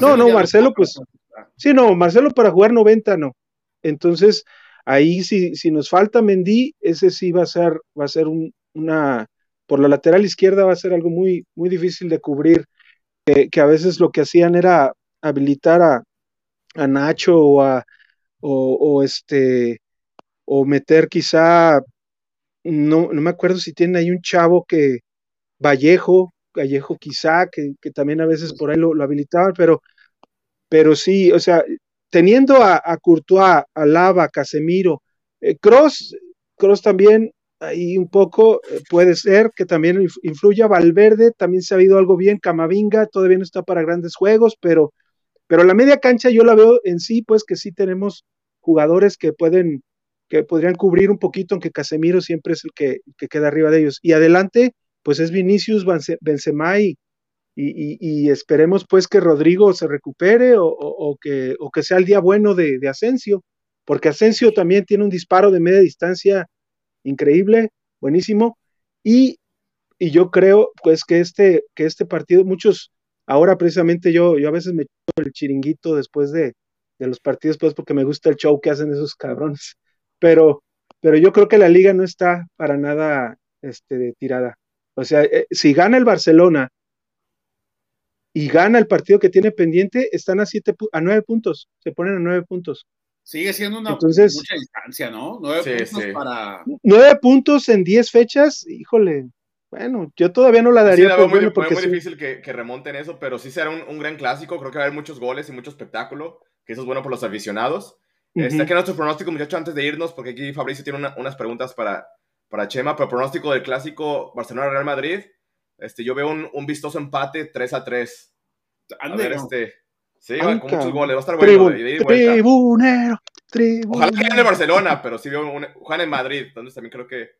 no, no, Marcelo, pues. Sí, no, Marcelo para jugar 90 no. Entonces, ahí si, si nos falta Mendy, ese sí va a ser, va a ser un, una, por la lateral izquierda va a ser algo muy, muy difícil de cubrir, que, a veces lo que hacían era habilitar a, a Nacho o, a, o, este, o meter quizá, no, no me acuerdo si tiene ahí un chavo que, Vallejo, Vallejo quizá, que, que también a veces por ahí lo, habilitaban, pero pero sí, o sea, teniendo a, a Courtois, a Lava, Casemiro, eh, Cross, Cross también ahí un poco eh, puede ser que también influya Valverde, también se ha habido algo bien, Camavinga todavía no está para grandes juegos, pero, pero la media cancha yo la veo en sí, pues que sí tenemos jugadores que pueden, que podrían cubrir un poquito, aunque Casemiro siempre es el que, que queda arriba de ellos. Y adelante, pues es Vinicius, Benzema y, y, esperemos pues que Rodrigo se recupere o, que, o que sea el día bueno de, de Asensio, porque Asensio también tiene un disparo de media distancia increíble, buenísimo. Y, y, yo creo pues que este, que este partido, muchos, ahora precisamente yo, yo a veces me echo el chiringuito después de, de los partidos, pues porque me gusta el show que hacen esos cabrones. Pero, pero yo creo que la liga no está para nada este, tirada. O sea, eh, si gana el Barcelona y gana el partido que tiene pendiente, están a siete a nueve puntos, se ponen a nueve puntos. Sigue siendo una mucha distancia, ¿no? Nueve puntos para. Nueve puntos en diez fechas, híjole. Bueno, yo todavía no la daría. Sí, muy, porque muy, difícil que, que, remonten eso, pero sí será un, gran clásico. Creo que va a haber muchos goles y mucho espectáculo, que eso es bueno por los aficionados. Está aquí nuestro pronóstico, muchachos, antes de irnos, porque aquí Fabricio tiene unas preguntas para, para Chema, pero pronóstico del clásico Barcelona-Real Madrid. Este, yo veo un, un vistoso empate 3 a 3. A ver, este. Sí, va con muchos goles, va a estar bueno. tribunero, tribunero. Ojalá que gane Barcelona, pero sí veo un, Juan en Madrid, entonces también creo que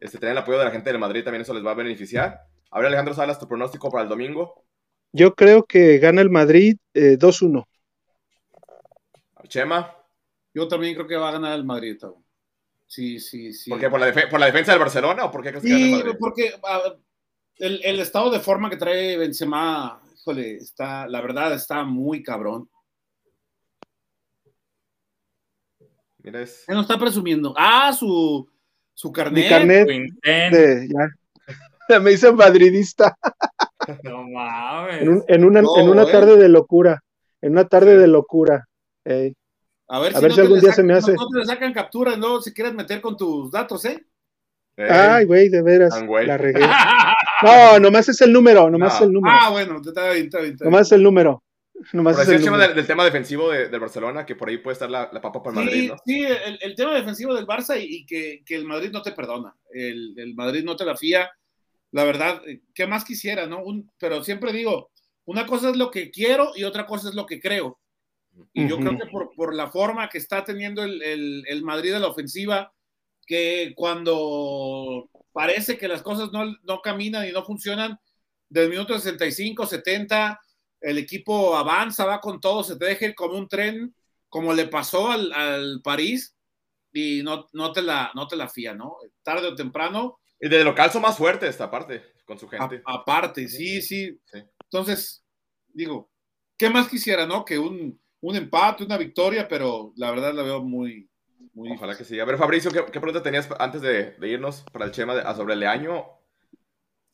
este, tener el apoyo de la gente del Madrid también eso les va a beneficiar. A ver, Alejandro Salas, tu pronóstico para el domingo. Yo creo que gana el Madrid eh, 2-1. Chema. Yo también creo que va a ganar el Madrid. Sí, sí, sí. ¿Por qué? ¿Por la, ¿Por la defensa del Barcelona o por qué crees que gana el Madrid? porque el, el, estado de forma que trae Benzema híjole, está, la verdad está muy cabrón. Mira, es... Él no está presumiendo. Ah, su, su carnet. Mi carnet de, ya. Me hice madridista. No mames. En, una, en una eh. tarde de locura. En una tarde de locura. A ver, si, algún día se me hace. No, te le sacan captura, no, si quieres meter con tus datos, ¿eh? Ay, güey, de veras. La regué. No, nomás es el número, nomás es el número. Ah, bueno, está bien, está bien. Nomás es el número. Nomás es el número. Del, tema defensivo de, Barcelona, que por ahí puede estar la, la papa para el Madrid, ¿no? Sí, el, el, tema defensivo del Barça y, que, que, el Madrid no te perdona. El, el, Madrid no te la fía. La verdad, ¿qué más quisiera, no? Un, pero siempre digo, una cosa es lo que quiero y otra cosa es lo que creo. Y yo creo que por, por, la forma que está teniendo el, el Madrid de la ofensiva, que cuando parece que las cosas no, no caminan y no funcionan, del minuto 65, 70, el equipo avanza, va con todo, se te deja como un tren, como le pasó al, al París, y no, no, te la, no te la fía, ¿no? Tarde o temprano. Y de local son más fuertes esta parte, con su gente. aparte, sí, sí, sí, Entonces, digo, ¿qué más quisiera, no? Que un, un empate, una victoria, pero la verdad la veo muy, Ojalá que sí. A ver, Fabricio, ¿qué, pregunta tenías antes de, irnos para el Chema sobre el año?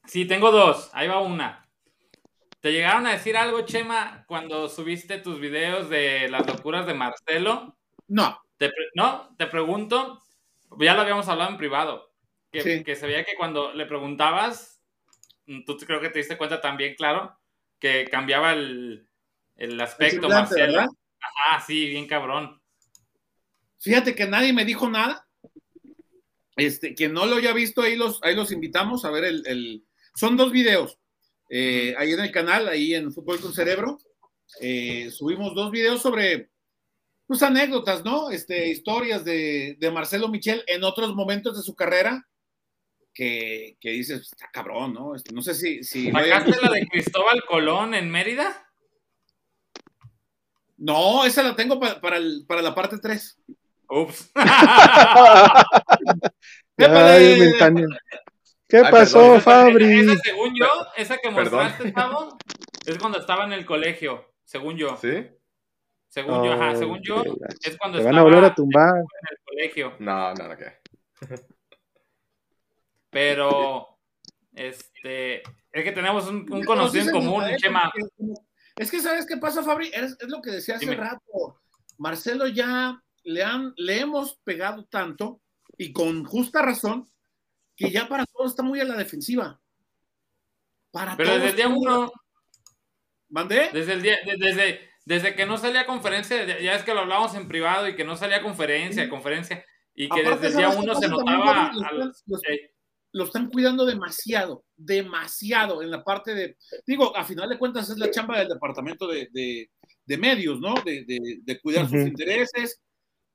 Sí, tengo dos. Ahí va una. ¿Te llegaron a decir algo, Chema, cuando subiste tus videos de las locuras de Marcelo? No. no, te pregunto, ya lo habíamos hablado en privado, que, que se veía que cuando le preguntabas, tú creo que te diste cuenta también, claro, que cambiaba el, aspecto Marcelo. Ajá, sí, bien cabrón. Fíjate que nadie me dijo nada. Este, quien no lo haya visto, ahí los, ahí los invitamos a ver el, son dos videos. Eh, ahí en el canal, ahí en Fútbol con Cerebro, eh, subimos dos videos sobre pues anécdotas, ¿no? Este, historias de, Marcelo Michel en otros momentos de su carrera que, que dices, está cabrón, ¿no? Este, no sé si. si la de Cristóbal Colón en Mérida? No, esa la tengo para, para, para la parte 3. Ups. ¿Qué, pasó, Fabri? Esa, según yo, esa que mostraste, Pablo, es cuando estaba en el colegio, según yo. ¿Sí? Según yo, ajá, según yo, es cuando Te van a volver a tumbar. En el colegio. No, no, no, ¿qué? Pero, este, es que tenemos un, conocido en común, Chema. Es que, ¿sabes qué pasa, Fabri? Es, lo que decía hace rato. Marcelo ya le, han, le hemos pegado tanto y con justa razón que ya para todo está muy a la defensiva. Para Pero desde el día uno. ¿Mandé? Desde el día, desde, desde que no salía conferencia, ya es que lo hablábamos en privado y que no salía conferencia, conferencia, y que desde el día uno se notaba. lo están cuidando demasiado, demasiado en la parte de. Digo, a final de cuentas es la chamba del departamento de, de, medios, ¿no? De, de cuidar sus intereses,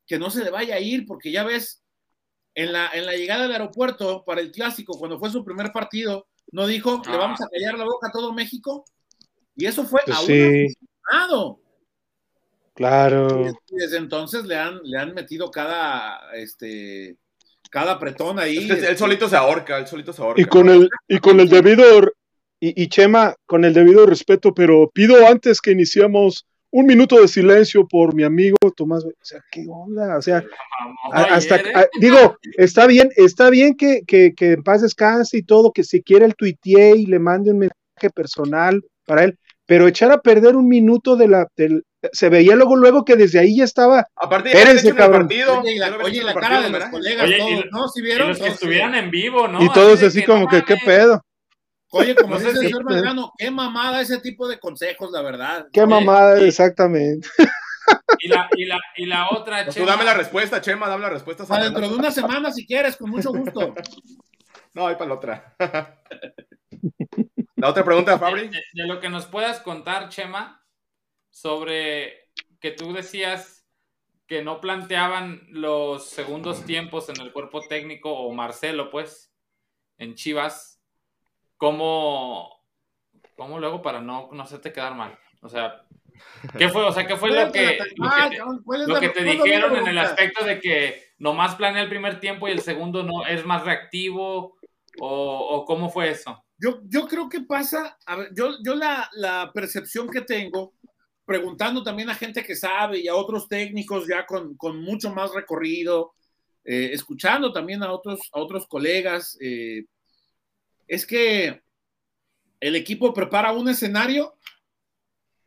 que no se le vaya a ir, porque ya ves, en la, en la llegada del aeropuerto para el clásico, cuando fue su primer partido, no dijo, le vamos a callar la boca a todo México. Y eso fue pues a un Claro. Y desde entonces le han, le han metido cada, este, cada apretón ahí. él solito se ahorca, él solito se ahorca. Y con el, y con el debido, y, y Chema, con el debido respeto, pero pido antes que iniciemos un minuto de silencio por mi amigo Tomás. O sea, ¿qué onda? O sea, hasta, digo, está bien, está bien que, que, que, en paz descanse y todo, que si quiere el tuitee y le mande un mensaje personal para él, pero echar a perder un minuto de la, del, se veía luego luego que desde ahí ya estaba. Aparte, espérense, cabrón. Oye, la, oye, la cara de los colegas, todos, ¿no? Si vieron, y los que estuvieran en vivo, ¿no? Y todos así, como que, ¿qué pedo? Oye, como dice el señor Malgrano, qué mamada ese tipo de consejos, la verdad. Qué mamada, exactamente. Y la, y, la, y la otra, Chema. Tú dame la respuesta, Chema, dame la respuesta. Para dentro de una semana, si quieres, con mucho gusto. No, hay para la otra. La otra pregunta, Fabri. De, de, lo que nos puedas contar, Chema, sobre que tú decías que no planteaban los segundos tiempos en el cuerpo técnico, o Marcelo, pues, en Chivas cómo, cómo luego para no, no hacerte quedar mal. O sea, ¿qué fue? O sea, ¿qué fue lo que, lo que, te, dijeron en el aspecto de que nomás planea el primer tiempo y el segundo no es más reactivo? ¿O, cómo fue eso? Yo, yo creo que pasa, a ver, yo, yo la, la percepción que tengo, preguntando también a gente que sabe y a otros técnicos ya con, con mucho más recorrido, eh, escuchando también a otros, a otros colegas, eh, es que el equipo prepara un escenario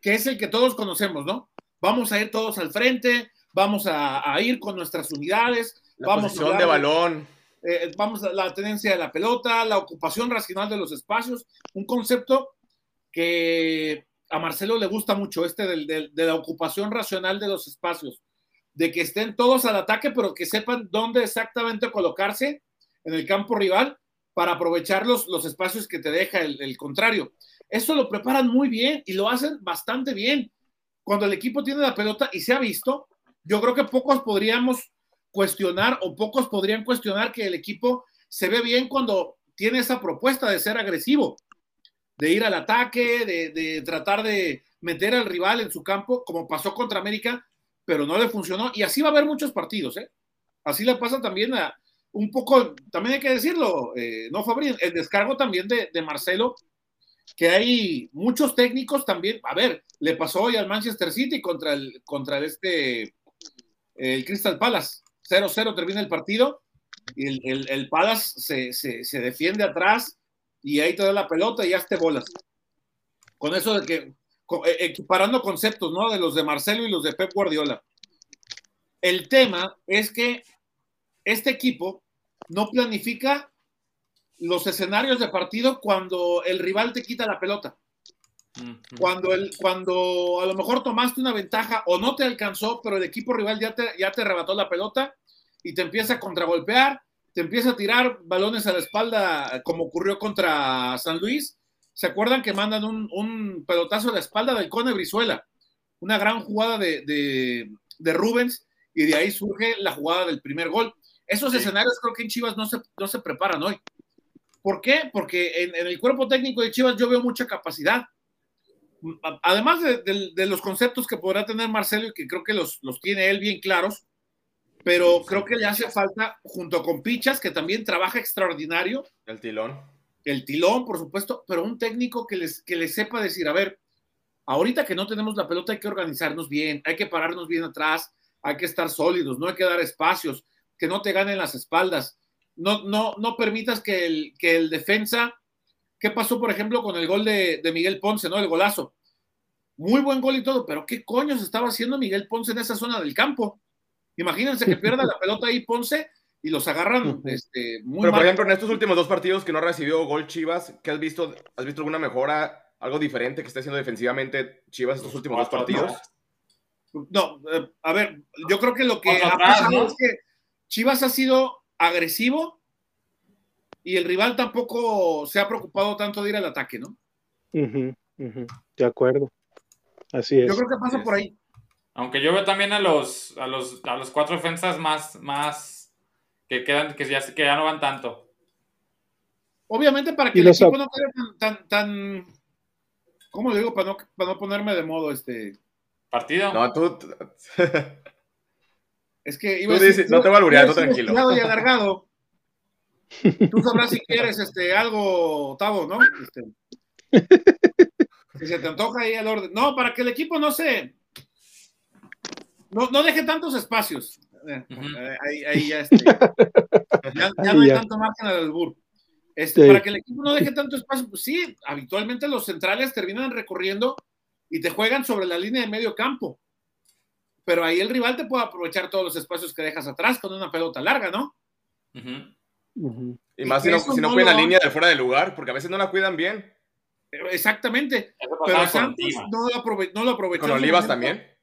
que es el que todos conocemos, ¿no? Vamos a ir todos al frente, vamos a, ir con nuestras unidades, la vamos a de balón. Eh, vamos a la tenencia de la pelota, la ocupación racional de los espacios, un concepto que a Marcelo le gusta mucho, este de la ocupación racional de los espacios, de que estén todos al ataque, pero que sepan dónde exactamente colocarse en el campo rival para aprovechar los, los espacios que te deja el, contrario. Eso lo preparan muy bien y lo hacen bastante bien. Cuando el equipo tiene la pelota y se ha visto, yo creo que pocos podríamos cuestionar o pocos podrían cuestionar que el equipo se ve bien cuando tiene esa propuesta de ser agresivo, de ir al ataque, de, de tratar de meter al rival en su campo, como pasó contra América, pero no le funcionó. Y así va a haber muchos partidos, ¿eh? Así le pasa también a, un poco, también hay que decirlo, eh, no Fabri, el descargo también de, Marcelo, que hay muchos técnicos también, a ver, le pasó hoy al Manchester City contra el, contra este, el Crystal Palace, 0-0 termina el partido, y el, el, Palace se, defiende atrás y ahí te da la pelota y ya te bolas. Con eso de que, eh, equiparando conceptos, ¿no? De los de Marcelo y los de Pep Guardiola. El tema es que este equipo no planifica los escenarios de partido cuando el rival te quita la pelota. Cuando, el, cuando a lo mejor tomaste una ventaja o no te alcanzó, pero el equipo rival ya te, ya te arrebató la pelota y te empieza a contragolpear, te empieza a tirar balones a la espalda, como ocurrió contra San Luis. ¿Se acuerdan que mandan un, pelotazo a la espalda del Cone Brizuela? Una gran jugada de, de, de Rubens y de ahí surge la jugada del primer gol. Esos escenarios creo que en Chivas no se, no se preparan hoy. ¿Por qué? Porque en, el cuerpo técnico de Chivas yo veo mucha capacidad. Además de, los conceptos que podrá tener Marcelo y que creo que los, los tiene él bien claros, pero creo que le hace falta, junto con Pichas, que también trabaja extraordinario. El tilón. El tilón, por supuesto, pero un técnico que les, que les sepa decir, a ver, ahorita que no tenemos la pelota hay que organizarnos bien, hay que pararnos bien atrás, hay que estar sólidos, no hay que dar espacios que no te ganen las espaldas. No, no, no permitas que el, que el defensa. ¿Qué pasó, por ejemplo, con el gol de, Miguel Ponce, ¿no? El golazo. Muy buen gol y todo, pero ¿qué coño se estaba haciendo Miguel Ponce en esa zona del campo? Imagínense que pierda la pelota ahí Ponce y los agarran este, muy Pero, por ejemplo, en estos últimos dos partidos que no recibió gol Chivas, ¿qué has visto? ¿Has visto alguna mejora, algo diferente que esté haciendo defensivamente Chivas estos últimos dos partidos? No, eh, a ver, yo creo que lo que ha pasado ¿no? es que Chivas ha sido agresivo y el rival tampoco se ha preocupado tanto de ir al ataque, ¿no? De acuerdo. Así es. Yo creo que pasa por ahí. Aunque yo veo también a los, a los, a los cuatro defensas más, más que quedan, que ya, que ya no van tanto. Obviamente para que el los equipo no quede tan, tan, tan, ¿cómo le digo? Para no, para no ponerme de modo, este, Partido. No, tú. es que Tú dices, no te voy a alburear, tú tranquilo. Y alargado. Tú sabrás si quieres este, algo, Tavo, ¿no? Este, si se te antoja ahí al orden. No, para que el equipo no se, no, no deje tantos espacios. Eh, eh, ahí, ahí ya, este, ya, ya no hay Ya. tanto margen al albur. Este, Sí. Para que el equipo no deje tanto espacio, pues sí, habitualmente los centrales terminan recorriendo y te juegan sobre la línea de medio campo. Pero ahí el rival te puede aprovechar todos los espacios que dejas atrás con una pelota larga, ¿no? Y más si no, si no no cuidan lo- la línea de fuera de lugar, porque a veces no la cuidan bien. Exactamente. Pero Santos no lo, aprove- no lo aprovechó. Con Olivas momento. también.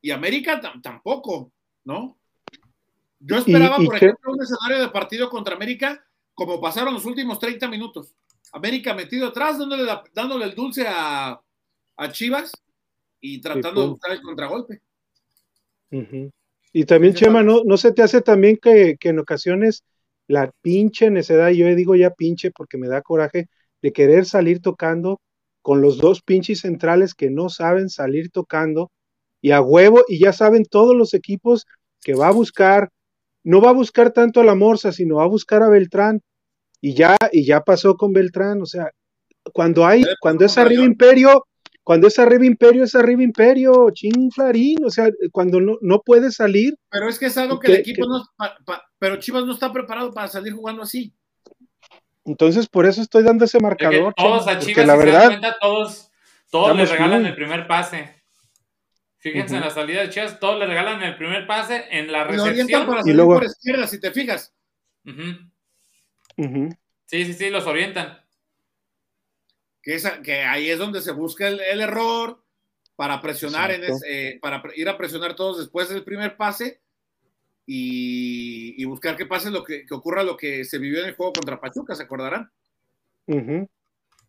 Y América tam- tampoco, ¿no? Yo esperaba, y por qué- ejemplo, un escenario de partido contra América como pasaron los últimos 30 minutos. América metido atrás, dándole, la- dándole el dulce a, a Chivas y tratando de pum. buscar el contragolpe. Y también, Sí, Chema, ¿no, ¿no se te hace también que, que en ocasiones la pinche necedad, y yo digo ya pinche porque me da coraje, de querer salir tocando con los dos pinches centrales que no saben salir tocando y a huevo, y ya saben todos los equipos que va a buscar, no va a buscar tanto a la Morsa, sino va a buscar a Beltrán. Y ya, y ya pasó con Beltrán, o sea, cuando hay, cuando es arriba. Imperio, cuando es arriba Imperio, es arriba Imperio, chinflarín, o sea, cuando no, no puede salir, Pero es que es algo ¿Y que el equipo no. pa- pa- pero Chivas no está preparado para salir jugando así. entonces por eso estoy dando ese marcador. todos a Chivas, la si se dan verdad, cuenta, todos, todos le regalan el primer pase. Fíjense en la salida de Chivas, todos le regalan el primer pase en la recepción. para Y salir luego- por izquierda, si te fijas. Sí, sí, sí, los orientan. Que, ahí es donde se busca el, el error para presionar en ese- eh, para ir a presionar todos después del primer pase y, y buscar que pase lo que, que ocurra lo que se vivió en el juego contra Pachuca, ¿se acordarán?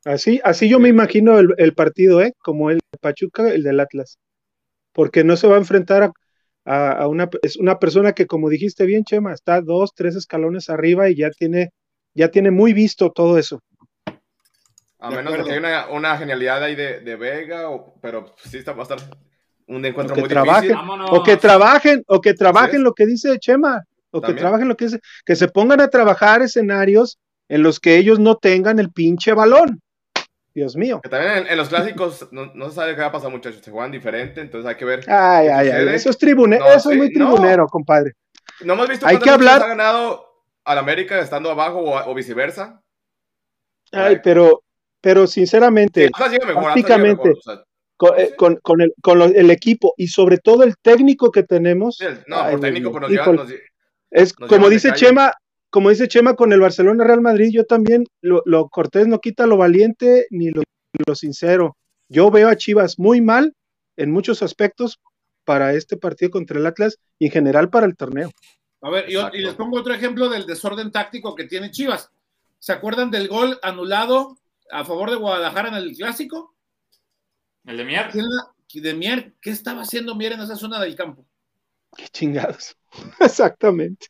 Así, así yo me imagino el, el partido, ¿eh? Como el de Pachuca, el del Atlas. Porque no se va a enfrentar a, a- a una, es una persona que, como dijiste bien, Chema, está dos, tres escalones arriba y ya tiene, ya tiene muy visto todo eso. A De menos de acuerdo. que haya una, una genialidad ahí de, de Vega, o- pero sí está, va a estar un encuentro O que muy trabajen. difícil. O que trabajen, o que trabajen es. lo que dice Chema, o que También. trabajen lo que dice, que se pongan a trabajar escenarios en los que ellos no tengan el pinche balón. Dios mío. Que también en, en los clásicos no, no se sabe qué va a pasar, muchachos. Se juegan diferente, entonces hay que ver. Ay, ¿Qué ay, ay, eso es tribunero, No, eso es sí, muy no. tribunero, compadre. ¿No hemos visto Hay que hablar- ha ganado al América estando abajo o, o viceversa? Ay, pero, pero sinceramente, mejor, prácticamente. mejor, o sea, con, eh, con- con el, con lo- el equipo y sobre todo el técnico que tenemos, sí, el- no, Ay, por Dios técnico, mío, nos lleva, híjole. nos lle- es nos como dice calle. Chema, como dice Chema con el Barcelona Real Madrid, yo también lo, lo cortés no quita lo valiente ni lo, ni lo sincero. Yo veo a Chivas muy mal en muchos aspectos para este partido contra el Atlas y en general para el torneo. A ver, y les pongo otro ejemplo del desorden táctico que tiene Chivas. ¿Se acuerdan del gol anulado a favor de Guadalajara en el clásico? El de Mier. ¿Quién la- de Mier, ¿qué estaba haciendo Mier en esa zona del campo? Qué chingados. Exactamente.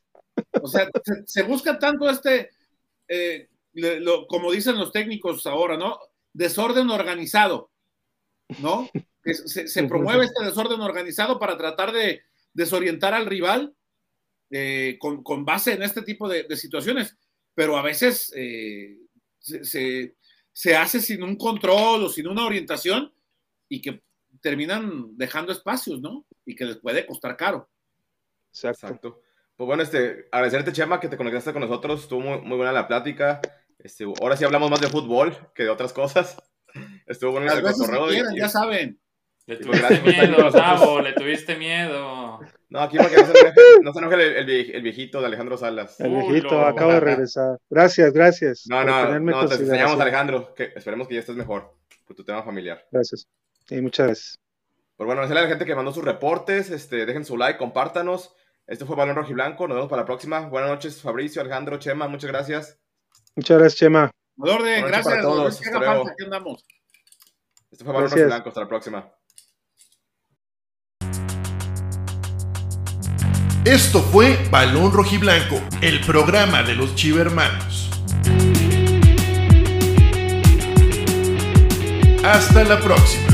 O sea, se, se busca tanto este, eh, le- lo- como dicen los técnicos ahora, ¿no? Desorden organizado, ¿no? Que se, se promueve este desorden organizado para tratar de desorientar al rival eh, con, con base en este tipo de, de situaciones, pero a veces eh, se, se- se hace sin un control o sin una orientación y que terminan dejando espacios, ¿no? Y que les puede costar caro. Exacto. Exacto. Pues bueno, este, agradecerte, Chema, que te conectaste con nosotros. Estuvo muy, muy buena la plática. Este, ahora sí hablamos más de fútbol que de otras cosas. Estuvo bueno el y- ya saben. Le tuviste este, miedo, pues, Sabo, le tuviste miedo. No, aquí para que no se enoje, el, el, viejito de Alejandro Salas. El viejito, acabo de regresar. Gracias, gracias. No, no, no, te enseñamos, Alejandro. Esperemos que ya estés mejor por tu tema familiar. Gracias. Y muchas gracias. Pues bueno, gracias a la gente que mandó sus reportes. Este, dejen su like, compártanos. Este fue Balón Rojiblanco. Nos vemos para la próxima. Buenas noches, Fabricio, Alejandro, Chema. Muchas gracias. Muchas gracias, Chema. Orden, gracias. Para todos. Hasta luego. Este fue Balón Rojiblanco. Hasta la próxima. Esto fue Balón Rojiblanco, el programa de los Chivermanos. Hasta la próxima.